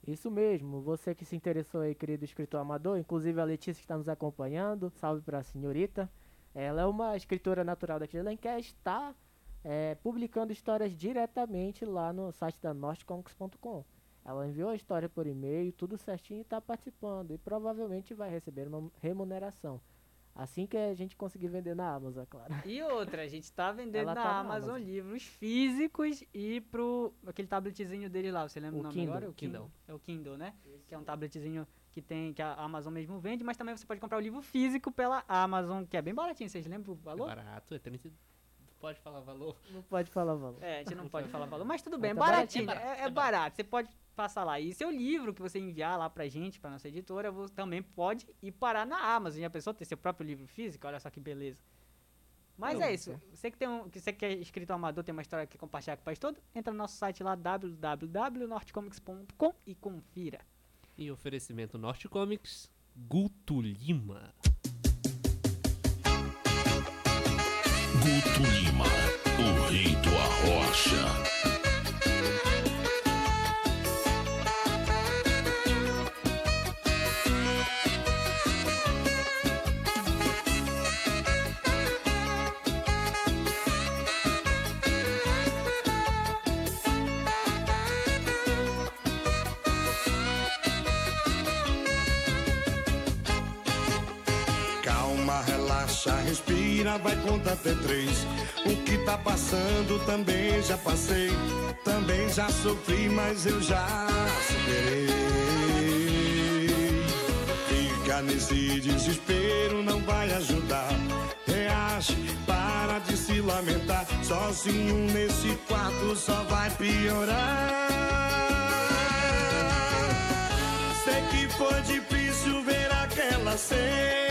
Isso mesmo, você que se interessou aí, querido escritor amador, inclusive a Letícia que está nos acompanhando, salve para a senhorita. Ela é uma escritora natural daqui de Alenquer, está é, publicando histórias diretamente lá no site da nortecomics.com. Ela enviou a história por e-mail, tudo certinho e está participando. E provavelmente vai receber uma remuneração. Assim que a gente conseguir vender na Amazon, é claro. E outra, a gente tá vendendo na tá na Amazon, Amazon. livros físicos e pro aquele tabletzinho dele lá, você lembra o, O nome Kindle. agora? O Kindle. Kindle. É o Kindle, né? Que é um tabletzinho que tem que a Amazon mesmo vende, mas também você pode comprar o livro físico pela Amazon, que é bem baratinho, vocês lembram o É valor? barato, é 30. Pode falar valor? Não pode falar valor. É, a gente não pode falar valor, mas tudo bem, é Mas tá baratinho, barato, é é, barato, é é barato. Você pode passar lá. E seu livro que você enviar lá pra gente, pra nossa editora, você também pode ir parar na Amazon. E a pessoa ter seu próprio livro físico, olha só que beleza. Mas é isso. Você que, tem um, que você que é escritor amador, tem uma história que compartilhar com o país todo, entra no nosso site lá, www.nortecomics.com e confira. E oferecimento Norte Comics, Guto Lima. Guto Lima, o rei do arrocha. Vai contar até três. O que tá passando também já passei. Também já sofri, mas eu já superei. Ficar nesse desespero não vai ajudar. Reage, para de se lamentar. Sozinho nesse quarto só vai piorar. Sei que foi difícil ver aquela cena.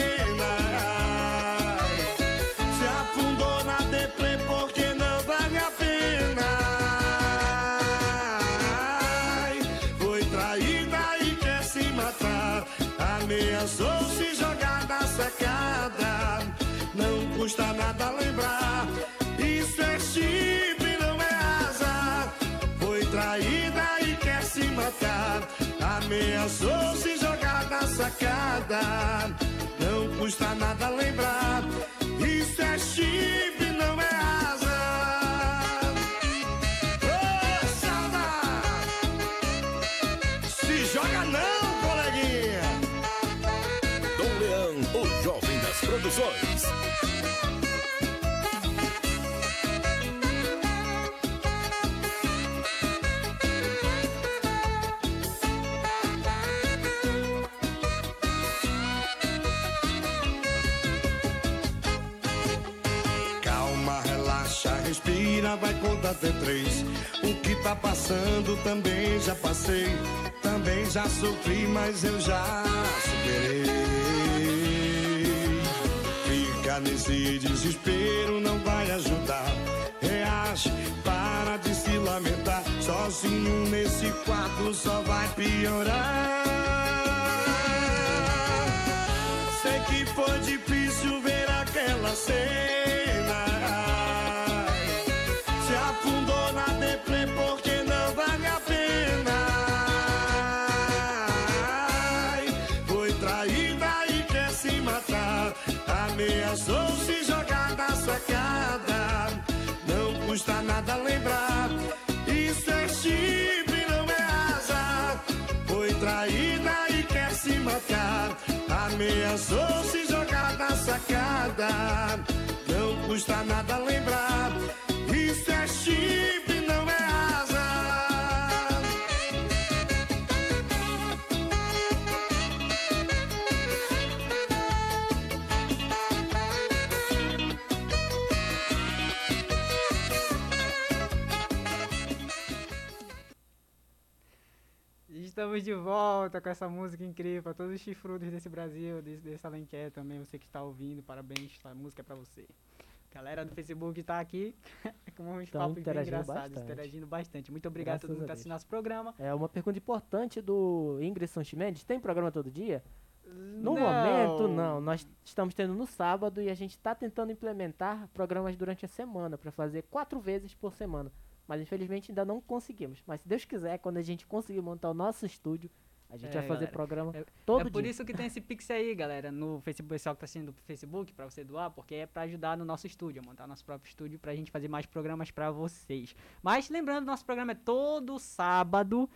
Ameaçou se jogar na sacada. Não custa nada lembrar. O que tá passando também já passei, também já sofri, mas eu já superei. Ficar nesse desespero não vai ajudar. Reage, para de se lamentar. Sozinho nesse quarto só vai piorar. Sei que foi difícil ver aquela cena. Ameaçou se jogar na sacada. Não custa nada lembrar. Isso é chifre, Estamos de volta com essa música incrível para todos os chifrudos desse Brasil, desse, desse Alenquer também, você que está ouvindo, parabéns, a música é para você. Galera do Facebook tá aqui com uns Tão papos bem interagindo engraçados, bastante. interagindo bastante. Muito obrigado a todo Graças mundo que tá assistindo nosso programa. É uma pergunta importante do Ingrid Sanchimendes. Tem programa todo dia? No Não. momento, não. Nós estamos tendo no sábado e a gente está tentando implementar programas durante a semana para fazer quatro vezes por semana. Mas infelizmente ainda não conseguimos. Mas se Deus quiser, quando a gente conseguir montar o nosso estúdio, a gente É, vai fazer galera, programa é, todo é por dia. isso que tem esse Pix aí, galera, no Facebook, pessoal que tá assistindo do Facebook, pra você doar, porque é pra ajudar no nosso estúdio, a montar nosso próprio estúdio pra gente fazer mais programas pra vocês. Mas lembrando, nosso programa é todo sábado,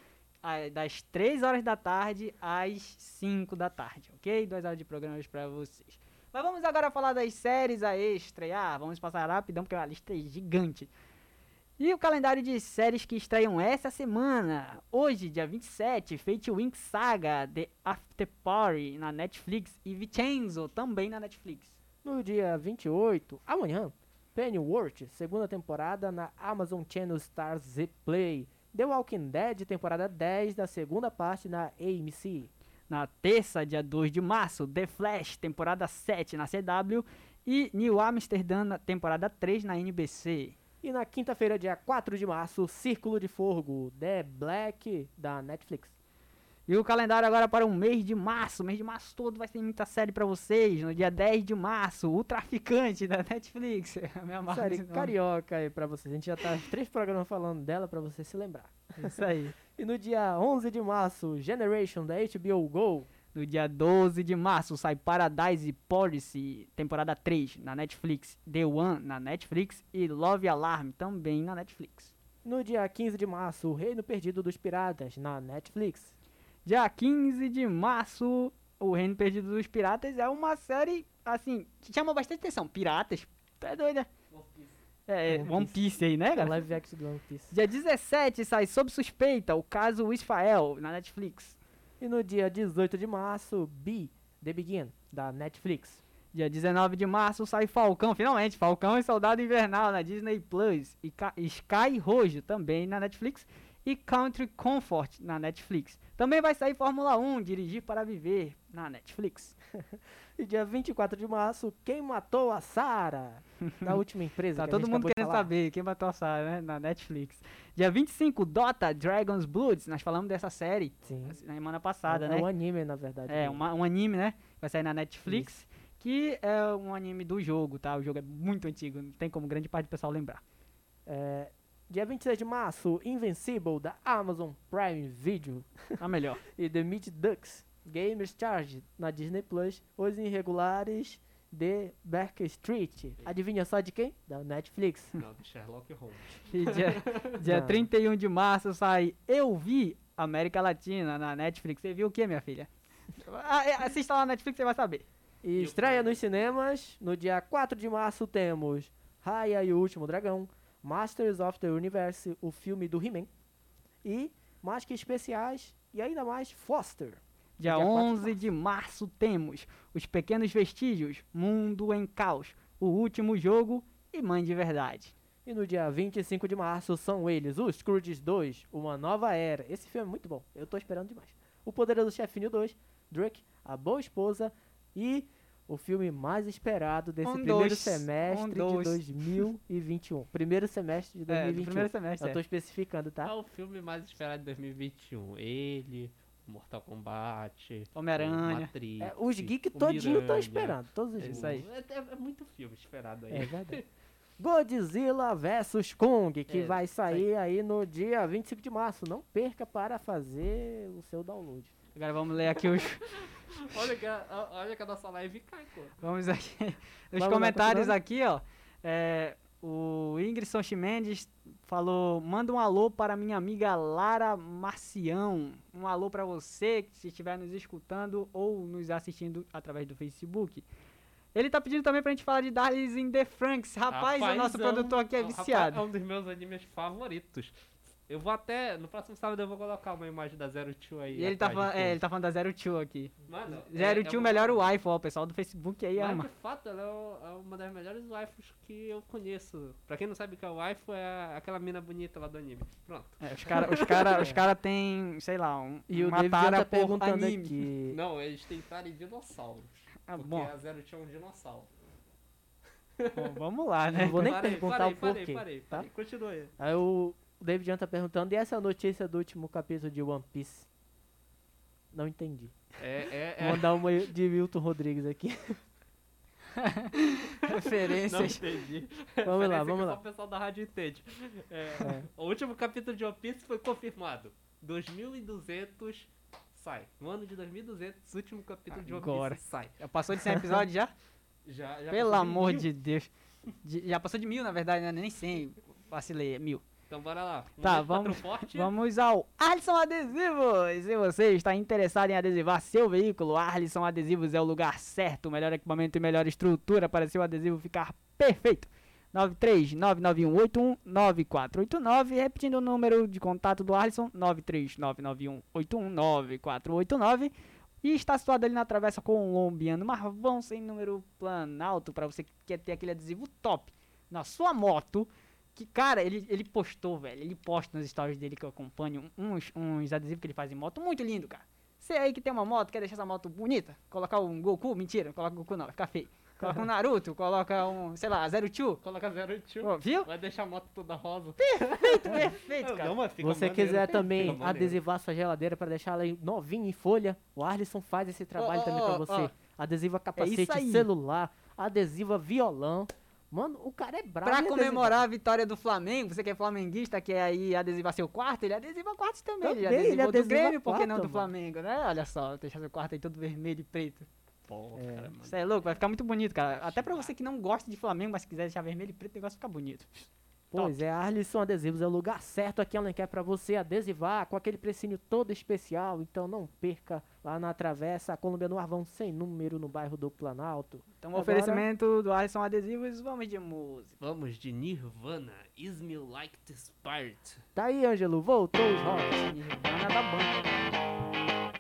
das 3 horas da tarde às 5 da tarde, ok? Duas horas de programas pra vocês. Mas vamos agora falar das séries a estrear. Vamos passar rapidão, porque a lista é gigante. E o calendário de séries que estreiam essa semana. Hoje, dia 27, Fate Wing Saga, The After Party na Netflix e Vincenzo também na Netflix. No dia 28, amanhã, Pennyworth, segunda temporada na Amazon Channel Stars Z Play. The Walking Dead, temporada 10 da segunda parte na AMC. Na terça, dia 2 de março, The Flash, temporada 7 na CW e New Amsterdam, temporada 3 na NBC. E na quinta-feira, dia 4 de março, Círculo de Fogo, The Black, da Netflix. E o calendário agora para o mês de março. O mês de março todo vai ter muita série pra vocês. No dia 10 de março, O Traficante da Netflix. A minha marca Série carioca aí pra vocês. A gente já tá três programas falando dela pra você se lembrar. Isso aí. E no dia 11 de março, Generation da HBO Go. No dia 12 de março sai Paradise Policy, temporada 3 na Netflix. The One na Netflix e Love Alarm também na Netflix. No dia 15 de março, O Reino Perdido dos Piratas na Netflix. Dia 15 de março, O Reino Perdido dos Piratas é uma série, assim, que chama bastante atenção. Piratas, tá doida? É, One One Piece aí, né, É cara? live action do One Piece. Dia 17 sai Sob Suspeita, o caso Isfael, na Netflix. E no dia 18 de março, Be The Begin, da Netflix. Dia 19 de março sai Falcão, finalmente, Falcão e Soldado Invernal na Disney Plus. E Sky Rojo também na Netflix. E Country Comfort na Netflix. Também vai sair Fórmula 1, Dirigir para Viver na Netflix. E dia 24 de março, Quem Matou a Sarah, da última empresa. Tá todo mundo querendo saber quem matou a Sarah, né? Na Netflix. Dia 25, Dota Dragon's Bloods. Nós falamos dessa série Sim. na semana passada, é, né? É um anime, na verdade. É, mesmo. uma- um anime, né? Vai sair na Netflix. Que é um anime do jogo, tá? O jogo é muito antigo, não tem como grande parte do pessoal lembrar. É, Dia 26 de março, Invincible da Amazon Prime Video. A melhor. e The Meat Ducks, Gamers Charge na Disney Plus. Os Irregulares de Backstreet. Adivinha só de quem? Da Netflix. Não, de Sherlock Holmes. E dia, dia Não. 31 de março sai Eu Vi América Latina na Netflix. Você viu o que, minha filha? Ah, é, Assista lá na Netflix, você vai saber. E estreia nos cinemas. No dia 4 de março temos Raya e o Último Dragão, Masters of the Universe, o filme do He-Man. E, mais que especiais, e ainda mais, Foster. Dia Dia 4 de 11 de março temos Os Pequenos Vestígios, Mundo em Caos, O Último Jogo e Mãe de Verdade. E no dia 25 de março são eles, os Scrooges 2, Uma Nova Era. Esse filme é muito bom, eu tô esperando demais. O Poderoso Chefinho 2, Drake, A Boa Esposa e o filme mais esperado desse Um primeiro dois, semestre um de dois. 2021. Primeiro semestre de É, do 2021. primeiro semestre, Eu tô é. especificando, tá? É o filme mais esperado de 2021. Ele, Mortal Kombat, Homem-Aranha. Matrix, É, os geeks todinho estão esperando, todos os É isso aí. É, é- muito filme esperado aí. É verdade. Godzilla vs Kong, que É, vai sair aí no dia 25 de março. Não perca para fazer o seu download. Agora vamos ler aqui os. olha, que a, olha que a nossa live cai, pô. Vamos aqui. Os Vamos comentários aqui, ó. É, o Ingridson Chimendes falou: manda um alô para minha amiga Lara Marcião. Um alô para você que estiver nos escutando ou nos assistindo através do Facebook. Ele tá pedindo também pra gente falar de Darlings in the Franks. Rapaz, o nosso produtor aqui é rapaz, viciado. é um dos meus animes favoritos. Eu vou até. No próximo sábado eu vou colocar uma imagem da Zero Two aí. E ele tá, de falando, é, ele tá falando da Zero Two aqui. Mano, Zero é- Two é uma- o iPhone, ó, o pessoal do Facebook aí Mas ama. de fato, ela é, é uma das melhores waifus que eu conheço. Pra quem não sabe o que é waifu, é aquela mina bonita lá do anime. Pronto. É, os caras os cara, os cara tem, sei lá, um, E o uma David tá por perguntando anime. aqui. Não, eles tentaram em dinossauros. Ah, porque bom. a Zero Two é um dinossauro. Bom, vamos lá, né? Não vou nem Parei, perguntar parei, o parei, porquê. parei, tá? parei. Continua aí. Aí o David Jan tá perguntando, e essa notícia do último capítulo de One Piece? Não entendi. É, é, Vou é. mandar uma de Milton Rodrigues aqui. Não Referências. entendi. Vamos lá, vamos lá. Só o pessoal da rádio entende. É, É. O último capítulo de One Piece foi confirmado. 2200 sai. No ano de 2200, o último capítulo de One Agora. Piece sai. Já passou de 100 episódios já? Já, já Pelo de amor mil. de Deus. De- já passou de mil, na verdade, né? Nem 100. Vacilei, é mil. Então bora lá. Um Tá, pra vamos, vamos ao Arlisson Adesivos. Se você está interessado em adesivar seu veículo, Arlisson Adesivos é o lugar certo. O melhor equipamento e melhor estrutura para seu adesivo ficar perfeito. 93991819489. Repetindo o número de contato do Arlisson: 93991819489. E está situado ali na Travessa Colombiano Marvão, sem número planalto, para você que quer ter aquele adesivo top na sua moto. Que, cara, ele, ele postou, velho. Ele posta nos stories dele que eu acompanho uns, uns adesivos que ele faz em moto. Muito lindo, cara. Você aí que tem uma moto, quer deixar essa moto bonita? Colocar um Goku? Mentira, não coloca Goku não, vai ficar feio. Coloca um Naruto, coloca um, sei lá, Zero Two. Coloca Zero Two. Viu? Vai deixar a moto toda rosa. Perfeito, perfeito, Não, cara. mas fica você maneiro. quiser também maneiro. adesivar sua geladeira para deixar ela novinha em folha, o Arlisson faz esse trabalho Ó, também ó, você. ó. Adesiva aí. capacete celular, adesiva violão. Mano, o cara é brabo. Pra adesivar. comemorar a vitória do Flamengo, você que é flamenguista, quer aí adesivar seu quarto, ele adesiva quartos também. ele Também, ele adesivou do adesiva Grêmio, por que não quarto, do mano. Flamengo, né? Olha só, deixar seu quarto aí todo vermelho e preto. Pô, É. cara, mano. Você é louco, vai ficar muito bonito, cara. Até pra você que não gosta de Flamengo, mas quiser deixar vermelho e preto, o negócio fica bonito. Pois é, Arlisson Adesivos é o lugar certo aqui em Alenquer para você adesivar com aquele precinho todo especial. Então não perca lá na Travessa Colômbia no Arvão sem número no bairro do Planalto. Então, Agora- oferecimento do Alisson Adesivos, vamos de música. Vamos de Nirvana. Is me like this part. Tá aí, Ângelo, voltou os rock. Nirvana da banda.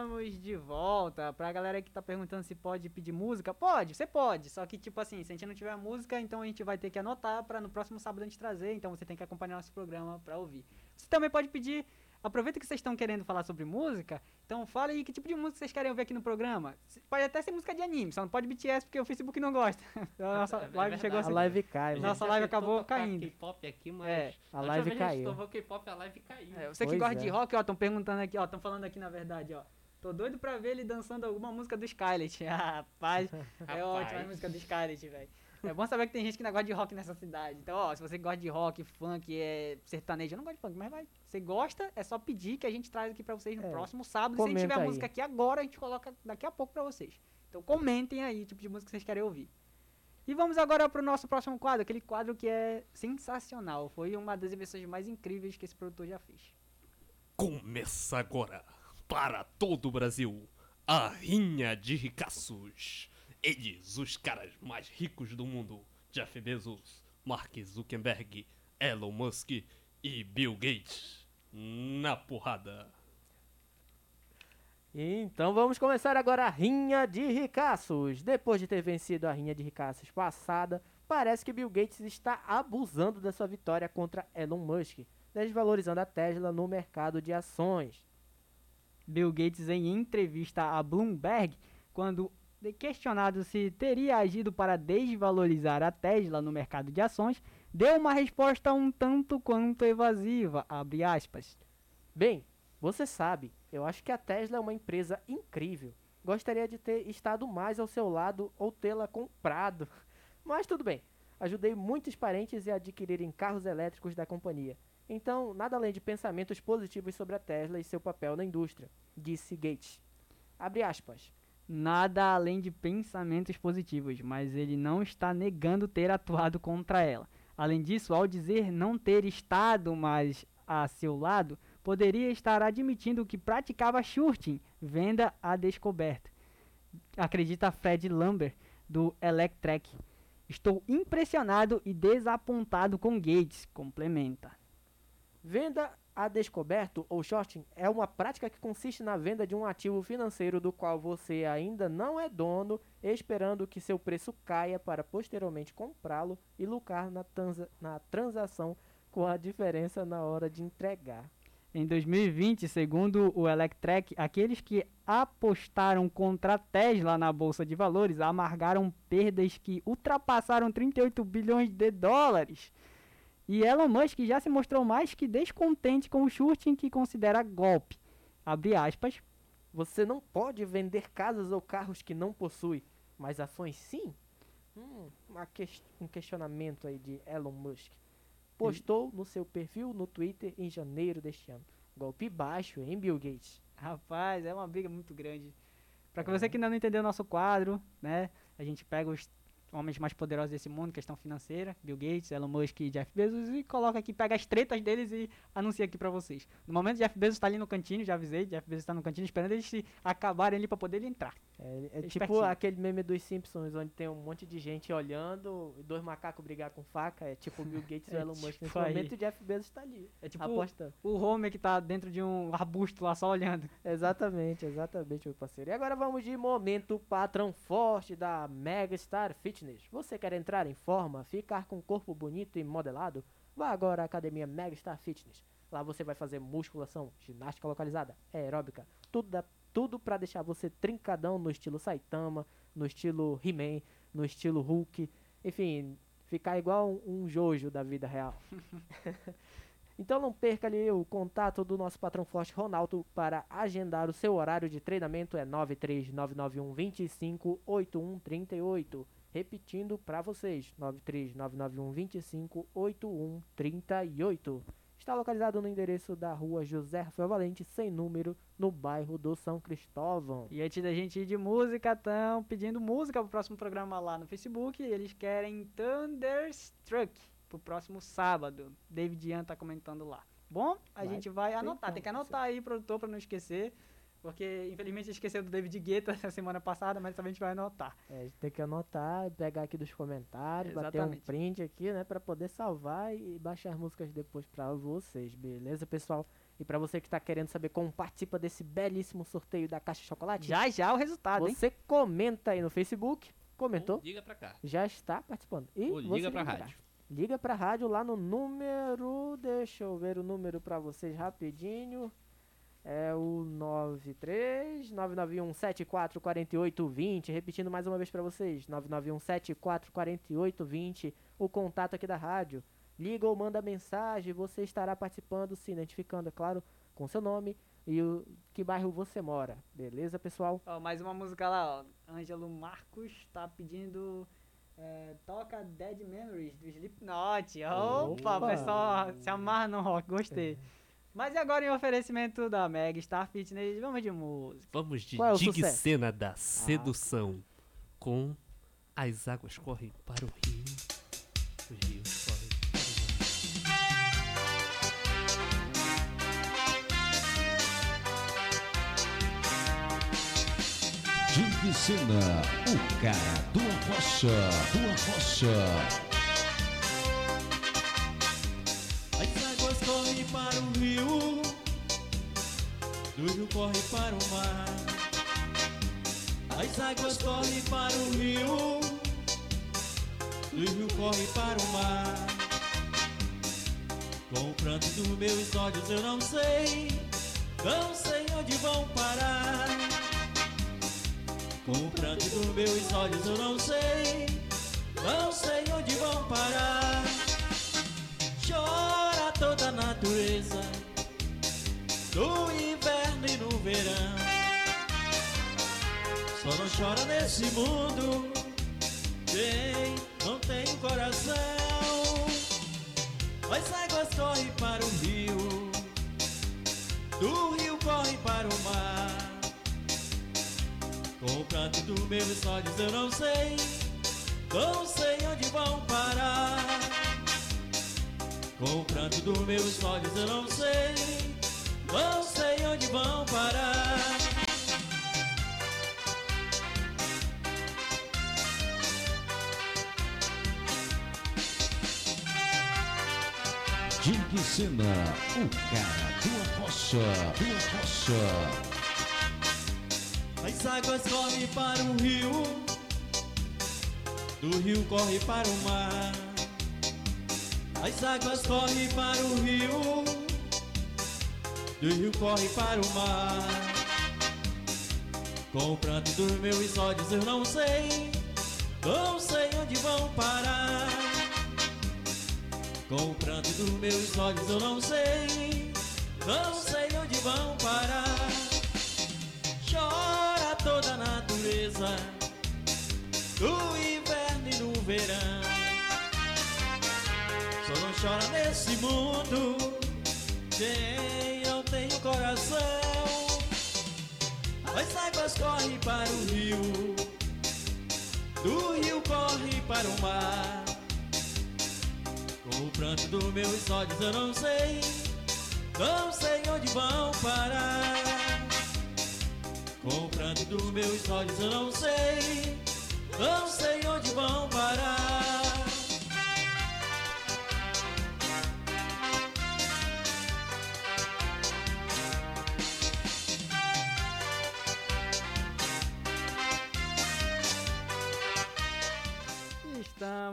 Estamos de volta. Pra galera que tá perguntando se pode pedir música, pode, você pode. Só que, tipo assim, se a gente não tiver música, então a gente vai ter que anotar pra no próximo sábado a gente trazer. Então você tem que acompanhar nosso programa pra ouvir. Você também pode pedir. Aproveita que vocês estão querendo falar sobre música, então fala aí que tipo de música vocês querem ouvir aqui no programa. Pode até ser música de anime, só não pode BTS porque o Facebook não gosta. A nossa É live chegou A assim. live cai, A mano. Nossa live acabou caindo. K-pop aqui, mas. É, a live vez A caiu. gente K-pop, a live caiu. É, você que Pois gosta é. de rock, ó, estão perguntando aqui, ó, estão falando aqui na verdade, ó. Tô doido pra ver ele dançando alguma música do Skylet. Ah, rapaz, é ótima a música do Skylet, velho. É bom saber que tem gente que não gosta de rock nessa cidade. Então, ó, se você gosta de rock, funk, é sertanejo, eu não gosto de funk, mas vai. Você gosta, é só pedir que a gente traz aqui pra vocês no É, próximo sábado. Se a gente tiver aí. música aqui agora, a gente coloca daqui a pouco pra vocês. Então comentem aí o tipo de música que vocês querem ouvir. E vamos agora pro nosso próximo quadro, aquele quadro que é sensacional. Foi uma das invenções mais incríveis que esse produtor já fez. Começa agora, para todo o Brasil, a Rinha de Ricaços. Eles, os caras mais ricos do mundo: Jeff Bezos, Mark Zuckerberg, Elon Musk e Bill Gates. Na porrada. Então vamos começar agora a Rinha de Ricaços. Depois de ter vencido a Rinha de Ricaços passada, parece que Bill Gates está abusando da sua vitória contra Elon Musk, desvalorizando a Tesla no mercado de ações. Bill Gates, em entrevista a Bloomberg, quando questionado se teria agido para desvalorizar a Tesla no mercado de ações, deu uma resposta um tanto quanto evasiva. Bem, você sabe, eu acho que a Tesla é uma empresa incrível. Gostaria de ter estado mais ao seu lado ou tê-la comprado. Mas tudo bem, ajudei muitos parentes a adquirirem carros elétricos da companhia. Então, nada além de pensamentos positivos sobre a Tesla e seu papel na indústria, disse Gates. Abre aspas. Nada além de pensamentos positivos, mas ele não está negando ter atuado contra ela. Além disso, ao dizer não ter estado mais a seu lado, poderia estar admitindo que praticava shorting, venda a descoberto. Acredita Fred Lambert, do Electrek. Estou impressionado e desapontado com Gates, complementa. Venda a descoberto ou shorting é uma prática que consiste na venda de um ativo financeiro do qual você ainda não é dono, esperando que seu preço caia para posteriormente comprá-lo e lucrar na, transa- na transação com a diferença na hora de entregar. Em 2020, segundo o Electrek, aqueles que apostaram contra a Tesla na bolsa de valores amargaram perdas que ultrapassaram 38 bilhões de dólares. E Elon Musk já se mostrou mais que descontente com o shorting que considera golpe. Abre aspas. Você não pode vender casas ou carros que não possui, mas ações sim? Hum, uma ques- um questionamento aí de Elon Musk. Postou no seu perfil no Twitter em janeiro deste ano. Golpe baixo, hein, Bill Gates? Rapaz, é uma briga muito grande. Pra que você que ainda não entendeu o nosso quadro, né? A gente pega os homens mais poderosos desse mundo, questão financeira, Bill Gates, Elon Musk e Jeff Bezos, e coloca aqui, pega as tretas deles e anuncia aqui pra vocês. No momento, Jeff Bezos tá ali no cantinho, já avisei, Jeff Bezos tá no cantinho esperando eles se acabarem ali pra poder ele entrar. É, é tipo aquele meme dos Simpsons, onde tem um monte de gente olhando, e dois macacos brigar com faca. É tipo o Bill Gates e o É Elon Musk. Nesse tipo aí. momento, o Jeff Bezos tá ali. É tipo apostando. o Homer que tá dentro de um arbusto lá só olhando. Exatamente, exatamente, meu parceiro. E agora vamos de momento patrão forte da Megastar Fitness. Você quer entrar em forma, ficar com um corpo bonito e modelado? Vá agora à academia Megastar Fitness. Lá você vai fazer musculação, ginástica localizada, aeróbica, tudo, da, tudo para deixar você trincadão no estilo Saitama, no estilo He-Man, no estilo Hulk, enfim, ficar igual um, um Jojo da vida real. Então não perca ali o contato do nosso patrão forte Ronaldo para agendar o seu horário de treinamento é 93991 25 8138. Repetindo para vocês, 93991 25 8138. Está localizado no endereço da rua José Rafael Valente, sem número, no bairro do São Cristóvão. E antes da gente ir de música, estão pedindo música pro próximo programa lá no Facebook. Eles querem Thunderstruck pro próximo sábado. David Ian tá comentando lá. Bom, a Vai gente vai anotar. Tem que anotar aí, produtor, pra não esquecer. Porque, infelizmente, esqueceu do David Guetta essa semana passada, mas também a gente vai anotar. É, a gente tem que anotar, pegar aqui dos comentários, bater um Exatamente. print aqui, né, Pra poder salvar e baixar as músicas depois pra vocês, beleza, pessoal? E pra você que tá querendo saber como participa desse belíssimo sorteio da Caixa de Chocolate, Já já o resultado, hein? você comenta aí no Facebook, comentou, Liga pra cá. já está participando. E Ou liga pra liga rádio. Liga pra rádio lá no número. Deixa eu ver o número pra vocês rapidinho. É o 93 991 74 48 20. Repetindo mais uma vez pra vocês: 991 74 48 20. O contato aqui da rádio. Liga ou manda mensagem. Você estará participando, se identificando, é claro, com seu nome e o que bairro você mora. Beleza, pessoal? Ó, mais uma música lá, ó. Ângelo Marcos tá pedindo. é, toca Dead Memories do Slipknot. Opa, Opa. pessoal se amarra no rock, gostei. Mas e agora em oferecimento da Meg Star Fitness, vamos de música. Vamos de Qual é o Dig? Cena da Sedução com As Águas Correm para o Rio. Os rios correm para o mar. Dig Sena, o cara do Arrocha, do Arrocha. As águas correm para o rio, do rio corre para o mar. Com o pranto dos meus olhos eu não sei, não sei onde vão parar. Com o pranto dos meus olhos eu não sei, não sei onde vão parar. Chora toda a natureza, no chora nesse mundo quem não tem coração. As águas correm para o rio, do rio corre para o mar. Com o pranto dos meus olhos eu não sei, não sei onde vão parar. Com o pranto dos meus olhos eu não sei, não sei onde vão parar. Sena, o cara do Arrocha, do Arrocha. As águas correm para o rio, do rio corre para o mar. As águas correm para o rio, do rio corre para o mar. Com o pranto dos meus olhos eu não sei, não sei onde vão parar. Com o pranto dos meus olhos eu não sei, não sei onde vão parar. Chora toda a natureza, no inverno e no verão. Só não chora nesse mundo quem não tem um coração. As águas correm para o rio, do rio corre para o mar. O pranto dos meus olhos eu não sei, não sei onde vão parar. Com o pranto dos meus olhos eu não sei, não sei onde vão parar.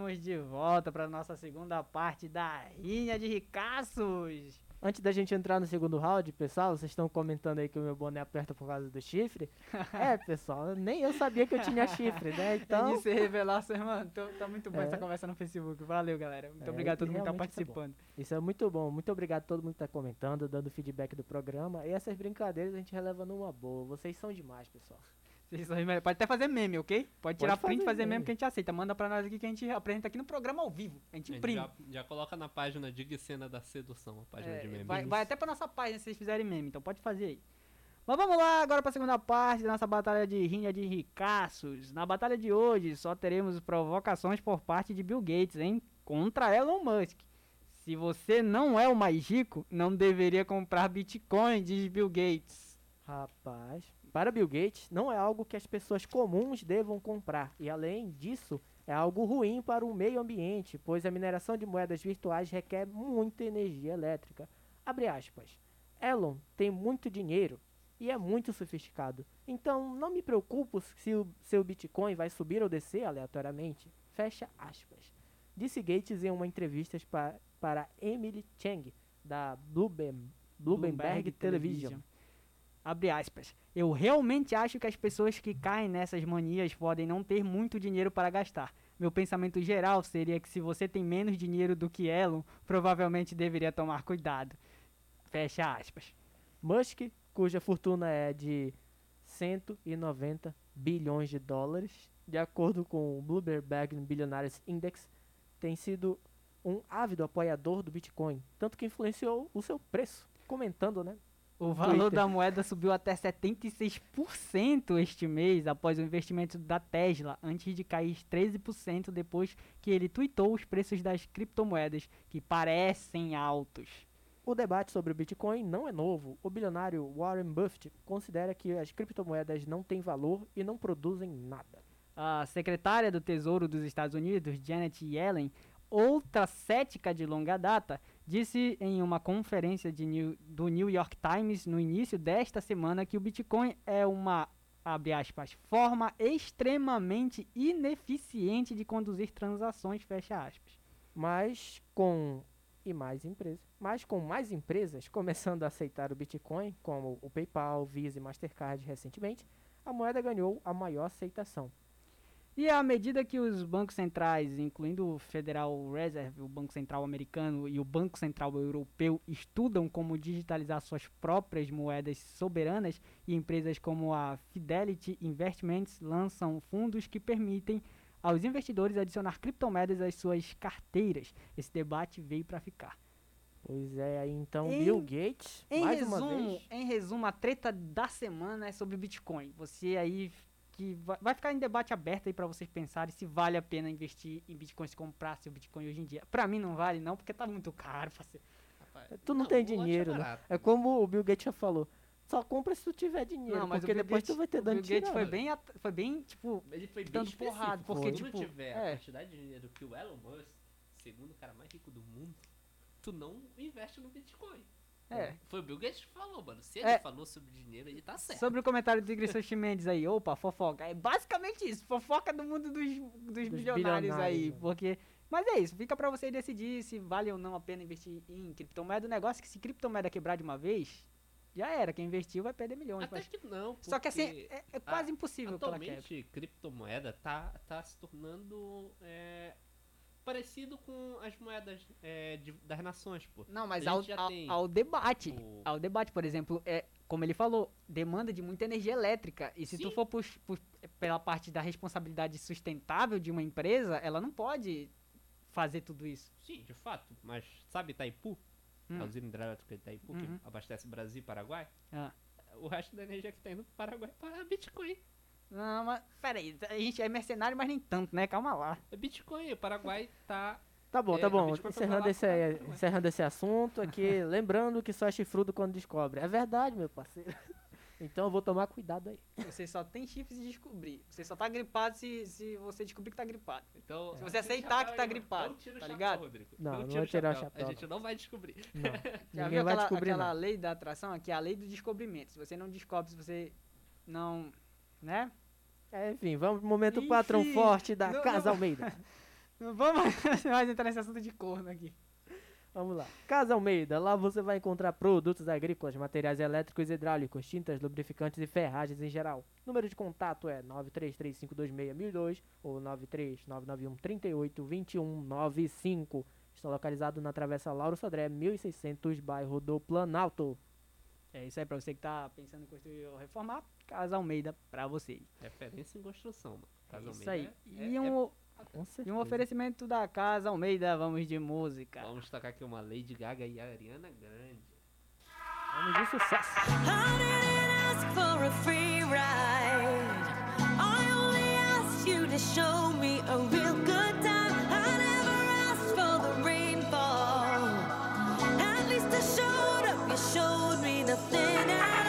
Estamos de volta para nossa segunda parte da Rinha de Ricaços. Antes da gente entrar no segundo round, pessoal, vocês estão comentando aí que o meu boné aperta por causa do chifre. é, pessoal, nem eu sabia que eu tinha chifre, né? Então. De se revelar, seu irmão. Tô- Tá muito bom É. essa conversa no Facebook. Valeu, galera. Muito É, obrigado a todo mundo que tá bom. participando. Isso é muito bom. Muito obrigado a todo mundo que tá comentando, dando feedback do programa. E essas brincadeiras a gente releva numa boa. Vocês são demais, pessoal. Vocês são os melhores. Pode até fazer meme, ok? Pode tirar Pode print e fazer fazer meme meme. que a gente aceita. Manda pra nós aqui que a gente apresenta aqui no programa ao vivo. A gente gente imprime. já, já coloca na página Dig Cena da Sedução, a página É, de memes. vai, vai até pra nossa página se vocês fizerem meme, então pode fazer aí. Mas vamos lá agora pra segunda parte da nossa batalha de rinha de ricaços. Na batalha de hoje só teremos provocações por parte de Bill Gates, hein? Contra Elon Musk. Se você não é o mais rico, não deveria comprar Bitcoin, diz Bill Gates. Rapaz, para Bill Gates, não é algo que as pessoas comuns devam comprar. E além disso, é algo ruim para o meio ambiente, pois a mineração de moedas virtuais requer muita energia elétrica. Abre aspas. Elon tem muito dinheiro e é muito sofisticado. Então não me preocupo se o seu Bitcoin vai subir ou descer aleatoriamente. Fecha aspas. Disse Gates em uma entrevista pa- para Emily Chang, da Bloomberg, Bloomberg Television. Abre aspas. Eu realmente acho que as pessoas que caem nessas manias podem não ter muito dinheiro para gastar. Meu pensamento geral seria que se você tem menos dinheiro do que Elon, provavelmente deveria tomar cuidado. Fecha aspas. Musk, cuja fortuna é de 190 bilhões de dólares, de acordo com o Bloomberg Billionaires Index, tem sido um ávido apoiador do Bitcoin, tanto que influenciou o seu preço, comentando, né? O valor Twitter. da moeda subiu até 76% este mês após o investimento da Tesla, antes de cair 13% depois que ele tweetou os preços das criptomoedas, que parecem altos. O debate sobre o Bitcoin não é novo. O bilionário Warren Buffett considera que as criptomoedas não têm valor e não produzem nada. A secretária do Tesouro dos Estados Unidos, Janet Yellen, outra cética de longa data, disse em uma conferência New- do New York Times no início desta semana que o Bitcoin é uma, abre aspas, forma extremamente ineficiente de conduzir transações, fecha aspas. Mas com e mais empresas, mas com mais empresas começando a aceitar o Bitcoin, como o PayPal, Visa e Mastercard recentemente, a moeda ganhou a maior aceitação. E à medida que os bancos centrais, incluindo o Federal Reserve, o Banco Central americano e o Banco Central europeu, estudam como digitalizar suas próprias moedas soberanas e empresas como a Fidelity Investments lançam fundos que permitem aos investidores adicionar criptomoedas às suas carteiras. Esse debate veio para ficar. Pois é, aí então Em- Bill Gates, Em mais uma resumo, vez, em resumo, a treta da semana é sobre Bitcoin. Você aí que vai, vai ficar em debate aberto aí para vocês pensarem se vale a pena investir em Bitcoin, se comprar seu Bitcoin hoje em dia. Pra mim não vale não, porque tá muito caro, parceiro. tu não, tem dinheiro, né? É como o Bill Gates já falou, só compra se tu tiver dinheiro, Não, mas porque depois Gates, tu vai ter dano Gates tirado. foi bem, foi bem, tipo, Ele foi bem dando porrada, porque Se tu tipo, não tiver é. a quantidade de dinheiro que o Elon Musk, segundo o cara mais rico do mundo, tu não investe no Bitcoin. É. Foi o Bill Gates que falou, mano. Se É. ele falou sobre dinheiro, ele tá certo. Sobre o comentário do Igreja Mendes aí, opa, fofoca. É basicamente isso, fofoca do mundo dos, dos, bilionários aí, bilionários, né? porque... Mas é isso, fica pra você decidir se vale ou não a pena investir em criptomoeda. O negócio é que se criptomoeda quebrar de uma vez, já era, quem investiu vai perder milhões. Até mas- que não, Só que assim, é, é quase a- impossível que ela quebre. Atualmente, criptomoeda tá, tá se tornando é, parecido com as moedas é, de- das nações, pô. Não, mas ao, ao, ao debate, o- ao debate, por exemplo, é, como ele falou, demanda de muita energia elétrica. E se tu Sim. for pux- pu- pela parte da responsabilidade sustentável de uma empresa, ela não pode fazer tudo isso. Sim, de fato. Mas sabe Itaipu? Hum. A usina hidrelétrica de Itaipu, Uhum. que abastece Brasil e Paraguai? Ah. O resto da energia que tem no Paraguai é para Bitcoin. Não, mas peraí, a gente é mercenário, mas nem tanto, né? Calma lá. É Bitcoin, o Paraguai tá. Tá bom, é, tá bom. Encerrando esse, encerrando esse assunto aqui, lembrando que só é chifrudo quando descobre. É verdade, meu parceiro. Então eu vou tomar cuidado aí. Você só tem chifres de descobrir. Você só tá gripado se, se você descobrir que tá gripado. Então, se tira você o aceitar que tá aí, mano. gripado, Não tira o tá chapéu, ligado? Rodrigo. Não, não tira vou tirar o chapéu, A gente não. não vai descobrir. Não. Já viu vai aquela, descobrir aquela não. lei da atração? Aqui é a lei do descobrimento. Se você não descobre, se você não. Né? É, enfim, vamos pro momento patrão Enfim, forte da não- Casa não- Almeida. Não vamos mais entrar nesse assunto de corno aqui. Vamos lá. Casa Almeida, lá você vai encontrar produtos agrícolas, materiais elétricos e hidráulicos, tintas, lubrificantes e ferragens em geral. Número de contato é 933526002 ou 93991382195. Está localizado na Travessa Lauro Sodré, 1600, bairro do Planalto. É isso aí pra você que tá pensando em construir ou reformar. Casa Almeida pra você. Referência em construção, mano. Casa isso Almeida aí. é- E é- um, e um oferecimento da Casa Almeida. Vamos de música. Vamos tocar aqui uma Lady Gaga e a Ariana Grande. Vamos de sucesso. I didn't ask for a free ride. I only asked you to show me a real good time. I never asked for the rainfall. At least I showed up. You showed me nothing at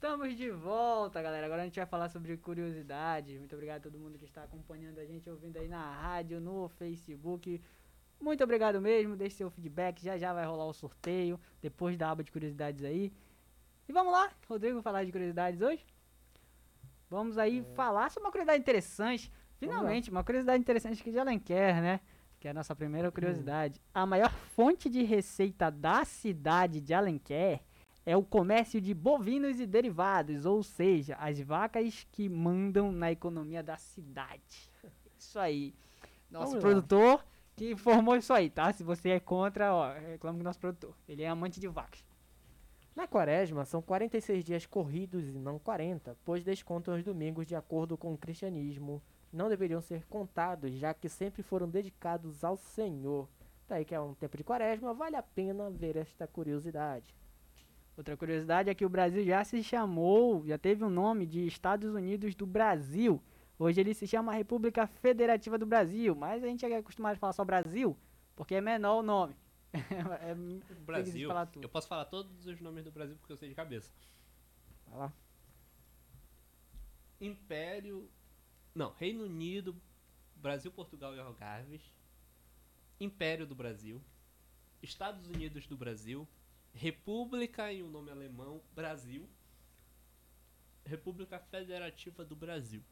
Estamos de volta, galera. Agora a gente vai falar sobre curiosidades. Muito obrigado a todo mundo que está acompanhando a gente, ouvindo aí na rádio, no Facebook. Muito obrigado mesmo. Deixe seu feedback. Já já vai rolar o sorteio depois da aba de curiosidades aí. E vamos lá, Rodrigo, falar de curiosidades hoje? Vamos aí falar sobre uma curiosidade interessante. Finalmente, uma curiosidade interessante que de Alenquer, né? Que é a nossa primeira curiosidade. A maior fonte de receita da cidade de Alenquer é o comércio de bovinos e derivados, ou seja, as vacas que mandam na economia da cidade. Isso aí. Nosso Vamos lá. produtor que informou isso aí, tá? Se você é contra, ó, reclama com o nosso produtor. Ele é amante de vacas. Na quaresma, são 46 dias corridos e não 40, pois descontam os domingos de acordo com o cristianismo. Não deveriam ser contados, já que sempre foram dedicados ao Senhor. Daí que é um tempo de quaresma, vale a pena ver esta curiosidade. Outra curiosidade é que o Brasil já se chamou, já teve um nome de Estados Unidos do Brasil. Hoje ele se chama República Federativa do Brasil, mas a gente é acostumado a falar só Brasil, porque é menor o nome. é, O Brasil, falar tudo. eu posso falar todos os nomes do Brasil porque eu sei de cabeça. Vai lá. Império. Não, Reino Unido, Brasil, Portugal e Algarves. Império do Brasil. Estados Unidos do Brasil. República em um nome alemão, Brasil. República Federativa do Brasil.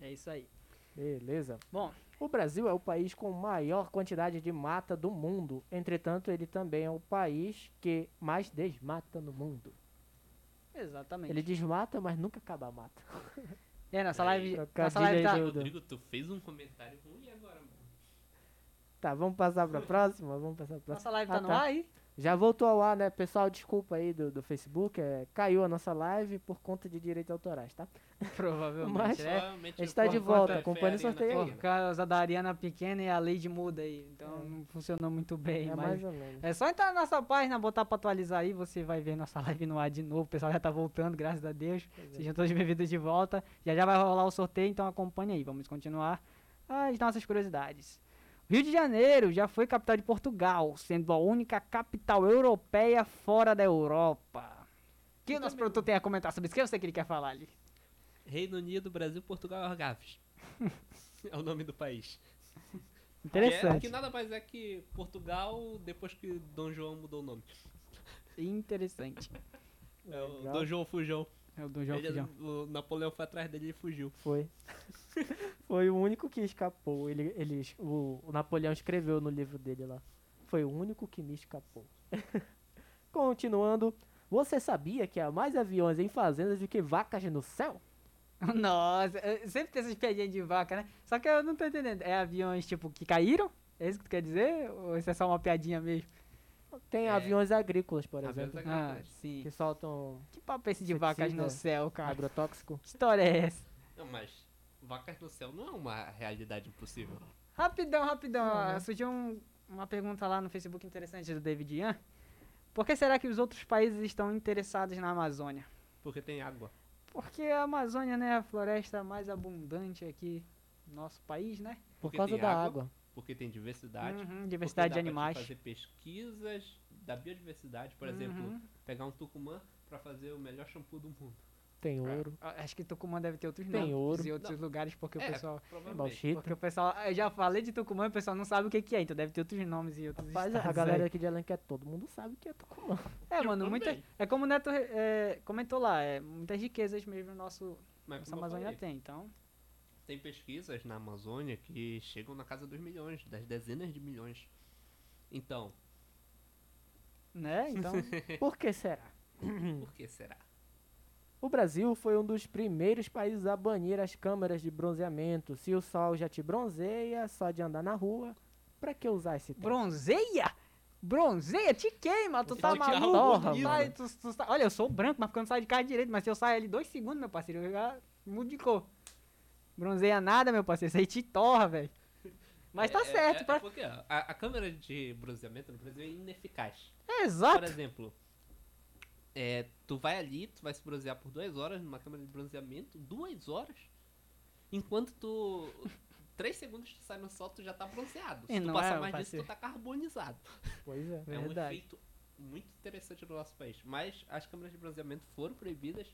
É isso aí. Beleza. Bom, o Brasil é o país com maior quantidade de mata do mundo. Entretanto, ele também é o país que mais desmata no mundo. Exatamente. Ele desmata, mas nunca acaba a mata. É, nossa live, nossa Trocadilho live tá... Rodrigo, tu fez um comentário mano. Tá, vamos passar pra próxima? Vamos passar pra próxima. Nossa live tá Ah, no ar aí? Já voltou ao ar, né? Pessoal, desculpa aí do, do Facebook. é, caiu a nossa live por conta de direitos autorais, tá? Provavelmente, Mas né? a gente tá de volta, acompanha o Por sorteio aí. causa da Ariana pequena e a Lady muda aí. Então não funcionou muito bem. É mas mais ou menos. É só entrar na nossa página, botar pra atualizar aí, você vai ver nossa live no ar de novo. O pessoal já tá voltando, graças a Deus. é. Sejam todos bem-vindos de volta. Já já vai rolar o sorteio, então acompanha aí. Vamos continuar as nossas curiosidades. Rio de Janeiro já foi capital de Portugal, sendo a única capital europeia fora da Europa. O que o nosso produtor tem a comentar sobre isso? O que eu sei que ele quer falar ali? Reino Unido, Brasil, Portugal e Algarves. é o nome do país. Interessante. Que, é, que nada mais é que Portugal depois que Dom João mudou o nome. Interessante. É o. Dom João Fujão. É o Dom João Ele- Fujão. O Napoleão foi atrás dele e fugiu. Foi. Foi o único que escapou. Ele, ele, o, o Napoleão escreveu no livro dele lá. Foi o único que me escapou. Continuando. Você sabia que há mais aviões em fazendas do que vacas no céu? Nossa, sempre tem essas piadinhas de vaca, né? Só que eu não tô entendendo. É aviões, tipo, que caíram? É isso que tu quer dizer? Ou isso é só uma piadinha mesmo? Tem É. aviões agrícolas, por Aviões exemplo. agrícolas. Ah, sim. Que soltam. Que papo é esse de vacas no céu, cara? Agrotóxico. Que história é essa? Não, mas vacas no céu não é uma realidade impossível. Rapidão, rapidão. Uhum. ah, Surgiu um- uma pergunta lá no Facebook interessante do David Ian. Por que será que os outros países estão interessados na Amazônia? Porque tem água. Porque a Amazônia, né, é a floresta mais abundante aqui no nosso país, né? Por Porque causa da água. Porque tem diversidade. Uhum, diversidade dá de animais. fazer pesquisas da biodiversidade. Por exemplo, Uhum. pegar um tucumã pra fazer o melhor shampoo do mundo. Tem ouro. Ah, Acho que Tucumã deve ter outros Tem nomes ouro. e outros lugares, porque o É, pessoal... provavelmente. Bauxita. Porque o pessoal... Eu já falei de Tucumã e o pessoal não sabe o que que é, então deve ter outros nomes e outros Mas a galera aí. aqui de Alenquer, todo mundo sabe que é Tucumã. É, mano, Eu muita, também. é como o Neto é, comentou lá, é, muitas riquezas mesmo nosso, Mas nossa Amazônia falei, tem, então... Tem pesquisas na Amazônia que chegam na casa dos milhões, das dezenas de milhões. Então, Né, então... Por que será? por que será? O Brasil foi um dos primeiros países a banir as câmeras de bronzeamento. Se o sol já te bronzeia, só de andar na rua, pra que usar esse tempo? Bronzeia? Bronzeia? Te queima, tu tá maluco? torra, tu sai- mano. tu- tu sai- olha, eu sou branco, mas porque eu não saio de casa direito, mas se eu saio ali dois segundos, meu parceiro, eu já mudo de cor. Bronzeia nada, meu parceiro, isso aí te torra, velho. Mas tá É- certo, é, pra... é porque a, a câmera de bronzeamento no Brasil é ineficaz. É, exato. Por exemplo, é, tu vai ali, tu vai se bronzear por duas horas numa câmera de bronzeamento, duas horas, enquanto tu 3 segundos tu sai no sol, tu já tá bronzeado. E Se tu passar é, mais disso, tu tá carbonizado. Pois é. É um Verdade. efeito muito interessante no nosso país. Mas as câmeras de bronzeamento foram proibidas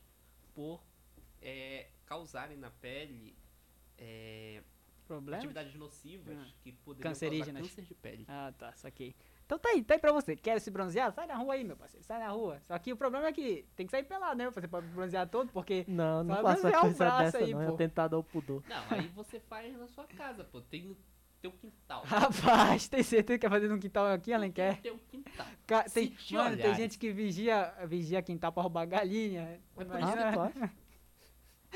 por é, causarem na pele é, atividades nocivas Ah. que poderiam Cancerígenas. causar câncer de pele. Ah, tá, saquei. Então tá aí, tá aí pra você. Quer se bronzear? Sai na rua aí, meu parceiro. Sai na rua. Só que o problema é que tem que sair pelado, né? Você pode bronzear todo, porque. Não, não faça coisa dessa aí, não, é pô. atentado ao pudor. Não, aí você faz na sua casa, pô. Tem no teu quintal. Rapaz, tem certeza que vai fazer num quintal aqui, Alenquer? No teu quintal. Ca- Se Tem, te mano, tem olharem. gente que vigia, vigia quintal pra roubar galinha. Por Imagina- Ah?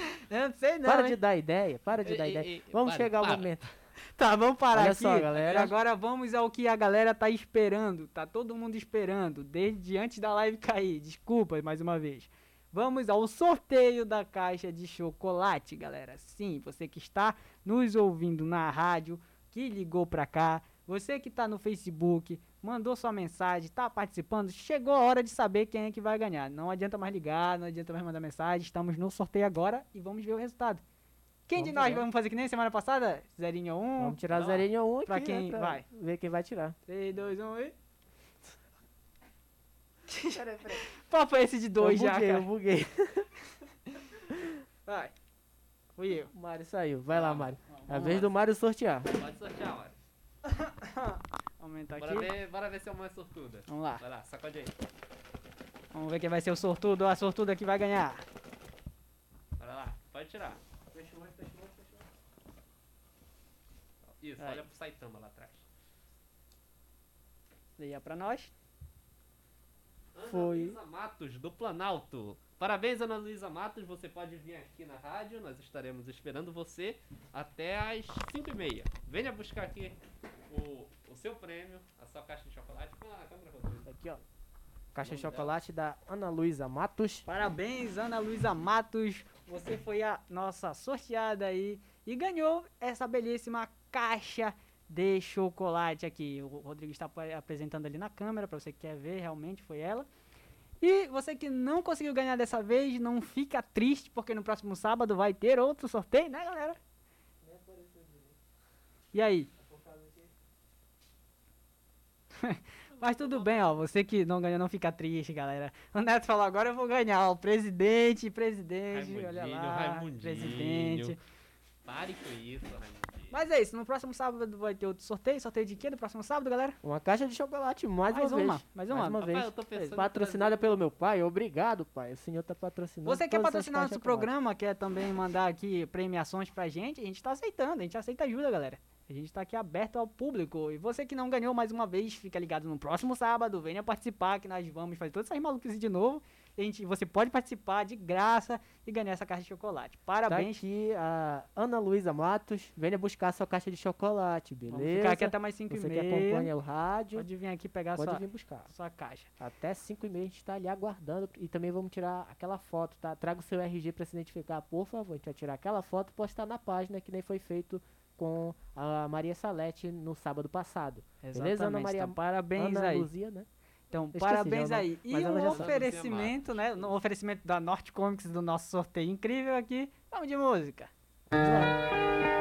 Eu não sei não, Para hein? de dar ideia, para de dar ei, ideia. ei, Vamos para, chegar ao para. momento. Tá, vamos parar Olha aqui. só, galera. Agora vamos ao que a galera tá esperando. Tá todo mundo esperando, desde antes da live cair. Desculpa mais uma vez. Vamos ao sorteio da caixa de chocolate, galera. Sim, você que está nos ouvindo na rádio, que ligou pra cá, você que tá no Facebook, mandou sua mensagem, tá participando, chegou a hora de saber quem é que vai ganhar. Não adianta mais ligar, não adianta mais mandar mensagem. Estamos no sorteio agora e vamos ver o resultado. Quem de Vamos nós ver. vamos fazer que nem semana passada? Zerinho 1. Vamos tirar zerinho 1 aqui, Pra né, quem vai? Ver quem vai tirar. 3, 2, 1 e. Qual foi esse de 2 eu já, buguei, cara? eu buguei. Vai. Fui eu. O Mário saiu. Vai lá, Mário. É a vez lá. do Mário sortear. Pode sortear, mano. Aumentar aqui. Bora ver, bora ver se é uma sortuda. Vamos lá. Vai lá, sacode aí. Vamos ver quem vai ser o sortudo ou a sortuda que vai ganhar. Bora lá, pode tirar. Isso, Aí. olha pro Saitama lá atrás. Leia pra nós. Foi. Ana Luísa Matos, do Planalto. Parabéns, Ana Luísa Matos. Você pode vir aqui na rádio. Nós estaremos esperando você até às 5h30. Venha buscar aqui o, o seu prêmio, a sua caixa de chocolate. Lá na câmera, Rodrigo. Aqui, ó. Caixa de chocolate da Ana Luísa Matos. Parabéns, Ana Luísa Matos. Você foi a nossa sorteada aí e ganhou essa belíssima caixa de chocolate aqui. O Rodrigo está apresentando ali na câmera para você que quer ver, realmente foi ela. E você que não conseguiu ganhar dessa vez, não fica triste, porque no próximo sábado vai ter outro sorteio, né, galera? E aí? Mas tudo bem, ó. Você que não ganhou, não fica triste, galera. O Neto falou, agora eu vou ganhar. O presidente, presidente, olha lá. Raimundinho. Presidente. Pare com isso, Raimundinho. Mas é isso, no próximo sábado vai ter outro sorteio. Sorteio de quê no próximo sábado, galera? Uma caixa de chocolate, mais, Mais uma, uma, vez. mais uma. uma Rapaz, vez. Patrocinada pelo meu pai. Obrigado, pai. O senhor tá patrocinando. Você quer patrocinar nosso programa, quer também mandar aqui premiações pra gente, a gente tá aceitando, a gente aceita ajuda, galera. A gente tá aqui aberto ao público. E você que não ganhou mais uma vez, fica ligado no próximo sábado, venha participar, que nós vamos fazer todas essas maluquices de novo. A gente, você pode participar de graça e ganhar essa caixa de chocolate. Tá Parabéns. aqui a Ana Luísa Matos. Venha buscar sua caixa de chocolate, beleza? Vamos ficar aqui até mais 5 e Você meia. que acompanha o rádio. Pode vir aqui pegar Pode sua, vir buscar. sua caixa. Até 5 e meia a gente tá ali aguardando. E também vamos tirar aquela foto, tá? Traga o seu RG pra se identificar, por favor. A gente vai tirar aquela foto e postar na página que nem foi feito com a Maria Salete no sábado passado. Beleza, Ana Exatamente, Maria? então, parabéns Ana aí. Luzia, né? Então, Esqueci parabéns aí. E um oferecimento, né? No oferecimento da Norte Comics do nosso sorteio incrível aqui. Vamos de música. Time,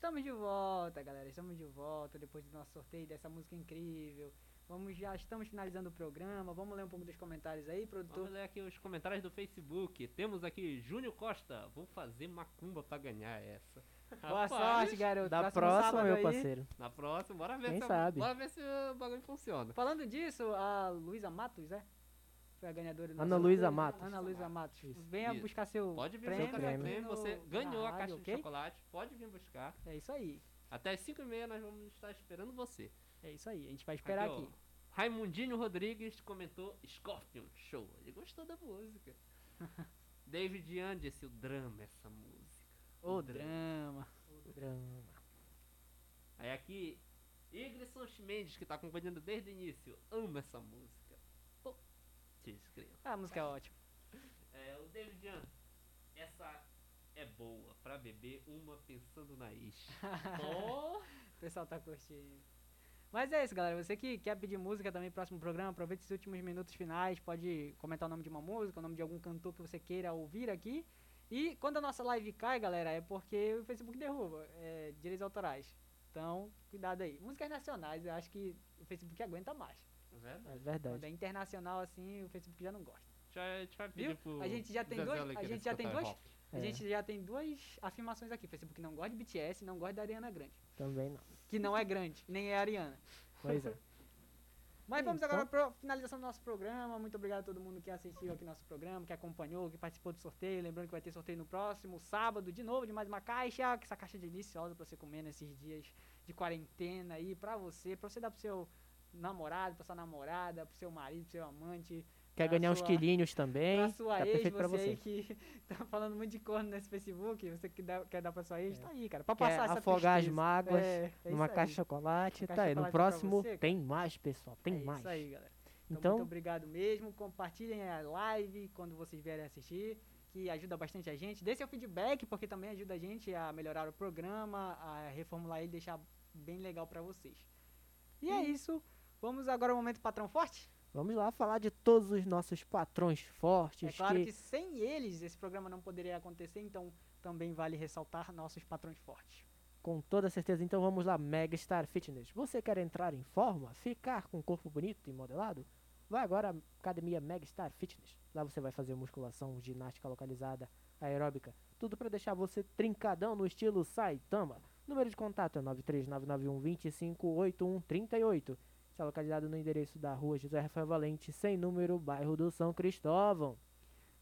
Estamos de volta, galera. Estamos de volta depois do nosso sorteio dessa música incrível. Vamos já estamos finalizando o programa. Vamos ler um pouco dos comentários aí, produtor. Vamos ler aqui os comentários do Facebook. Temos aqui Júnior Costa. Vou fazer macumba pra ganhar essa. Boa Rapaz, sorte, garoto. Da Próximo próxima, meu aí. parceiro. Na próxima, bora ver, Quem se, sabe? bora ver se o bagulho funciona. Falando disso, a Luísa Matos, é? Foi a ganhadora do Ana Luísa. Matos. Ana Luísa Matos. Venha Isso. buscar seu Pode vir prêmio. buscar seu aqui prêmio. no- Você ganhou a rádio, caixa ok? de chocolate. Pode vir buscar. É isso aí. Até as 5h30 nós vamos estar esperando você. É isso aí. A gente vai esperar ó, aqui. Raimundinho Rodrigues comentou Scorpion Show. Ele gostou da música. David Andes, o drama essa música. O drama. Drama. Aí aqui, Iglisson Mendes, que tá acompanhando desde o início, ama essa música. Pô, desgrilo. A música é ótima. É, o David An, essa é boa pra beber uma pensando na ex. Pô, O pessoal tá curtindo. Mas é isso, galera. Você que quer pedir música também próximo programa, aproveite esses últimos minutos finais. Pode comentar o nome de uma música, o nome de algum cantor que você queira ouvir aqui. E quando a nossa live cai, galera, é porque o Facebook derruba é, direitos autorais. Então, cuidado aí. Músicas nacionais, eu acho que o Facebook aguenta mais. É verdade. É verdade. Quando é internacional assim, o Facebook já não gosta. Já, a gente vai pedir Viu? pro A gente já tem duas, a gente já tem duas, rock. a É. gente já tem duas afirmações aqui. O Facebook não gosta de BTS, não gosta da Ariana Grande, Também não. que não é grande, nem é Ariana. Pois é. Mas vamos Então- agora para finalização do nosso programa. Muito obrigado a todo mundo que assistiu aqui nosso programa, que acompanhou, que participou do sorteio. Lembrando que vai ter sorteio no próximo sábado, de novo, de mais uma caixa. que Essa caixa é deliciosa para você comer nesses dias de quarentena aí, pra você, pra você dar pro seu namorado, pra sua namorada, pro seu marido, pro seu amante. Quer ganhar uns sua- quilinhos também? Pra sua tá ex, perfeito pra você você. aí que tá falando muito de corno nesse Facebook, você que dá- quer dar pra sua ex, tá aí, cara. Pra Quer passar essa afogar as tristeza. mágoas É, é numa caixa de chocolate. Caixa tá aí, no próximo você, tem mais, pessoal. Tem é mais. Isso aí, galera. Então, Então- muito obrigado mesmo. Compartilhem a live quando vocês vierem assistir, que ajuda bastante a gente. Dê seu feedback, porque também ajuda a gente a melhorar o programa, a reformular ele e deixar bem legal pra vocês. E é isso. Vamos agora ao momento patrão forte? Vamos lá falar de todos os nossos patrões fortes. É claro que sem eles esse programa não poderia acontecer, então também vale ressaltar nossos patrões fortes. Com toda certeza, então vamos lá, Megastar Fitness. Você quer entrar em forma, ficar com um corpo bonito e modelado? Vai agora à Academia Megastar Fitness. Lá você vai fazer musculação, ginástica localizada, aeróbica, tudo para deixar você trincadão no estilo Saitama. Número de contato é 93991 258138. Está localizado no endereço da rua José Rafael Valente, sem número, bairro do São Cristóvão.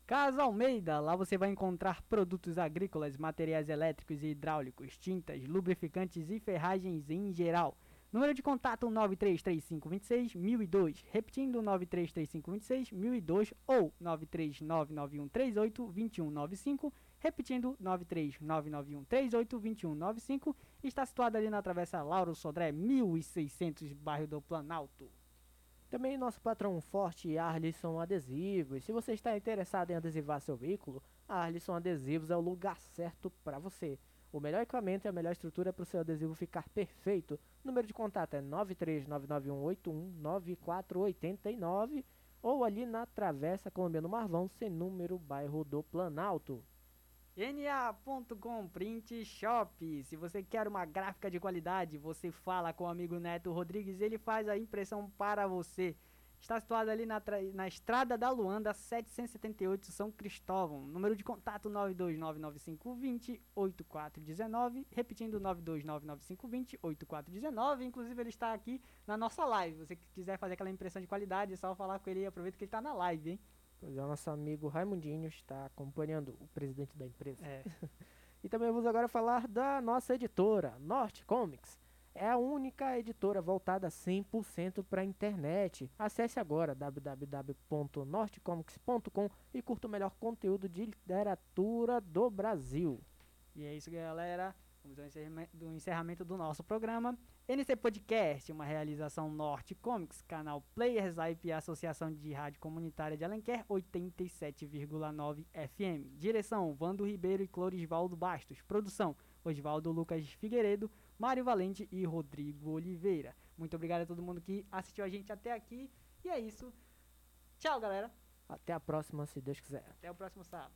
Casa Almeida, lá você vai encontrar produtos agrícolas, materiais elétricos e hidráulicos, tintas, lubrificantes e ferragens em geral. Número de contato 933526 1002, repetindo 933526 1002 ou 9399138 2195, repetindo 9399138 2195. Está situado ali na Travessa Lauro Sodré 1600, bairro do Planalto. Também nosso patrão forte Arlisson Adesivos. Se você está interessado em adesivar seu veículo, a Adesivos é o lugar certo para você. O melhor equipamento e a melhor estrutura para o seu adesivo ficar perfeito. O número de contato é 93991819489 ou ali na Travessa Colombiano Marvão, sem número, bairro do Planalto. NA.com Print Shop. Se você quer uma gráfica de qualidade, você fala com o amigo Neto Rodrigues, ele faz a impressão para você. Está situado ali na, na Estrada da Luanda, 778 São Cristóvão. Número de contato 92995208419, repetindo 92995208419. Inclusive ele está aqui na nossa live. Se você quiser fazer aquela impressão de qualidade, é só falar com ele e aproveita que ele está na live, hein? É, o nosso amigo Raimundinho está acompanhando o presidente da empresa. É. e também vamos agora falar da nossa editora, Norte Comics. É a única editora voltada 100% para a internet. Acesse agora www.nortecomics.com e curta o melhor conteúdo de literatura do Brasil. E é isso, galera. Vamos ao encerrame- do encerramento do nosso programa. NC Podcast, uma realização Norte Comics, canal Players IP Associação de Rádio Comunitária de Alenquer, 87,9 FM. Direção, Vando Ribeiro e Clorisvaldo Bastos. Produção, Osvaldo Lucas Figueiredo, Mário Valente e Rodrigo Oliveira. Muito obrigado a todo mundo que assistiu a gente até aqui. E é isso. Tchau, galera. Até a próxima, se Deus quiser. Até o próximo sábado.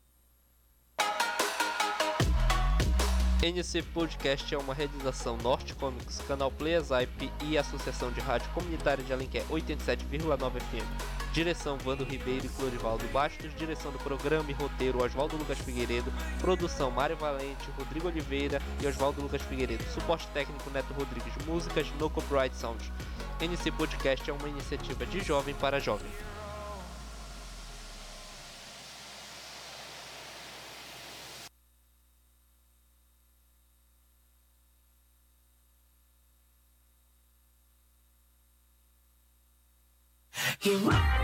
NC Podcast é uma realização Norte Comics, canal Players IP e Associação de Rádio Comunitária de Alenquer 87,9 FM. Direção Vando Ribeiro e Clorivaldo Bastos, direção do programa e roteiro Oswaldo Lucas Figueiredo, produção Mário Valente, Rodrigo Oliveira e Oswaldo Lucas Figueiredo, suporte técnico Neto Rodrigues, músicas no Copyright Sound. NC Podcast é uma iniciativa de jovem para jovem. You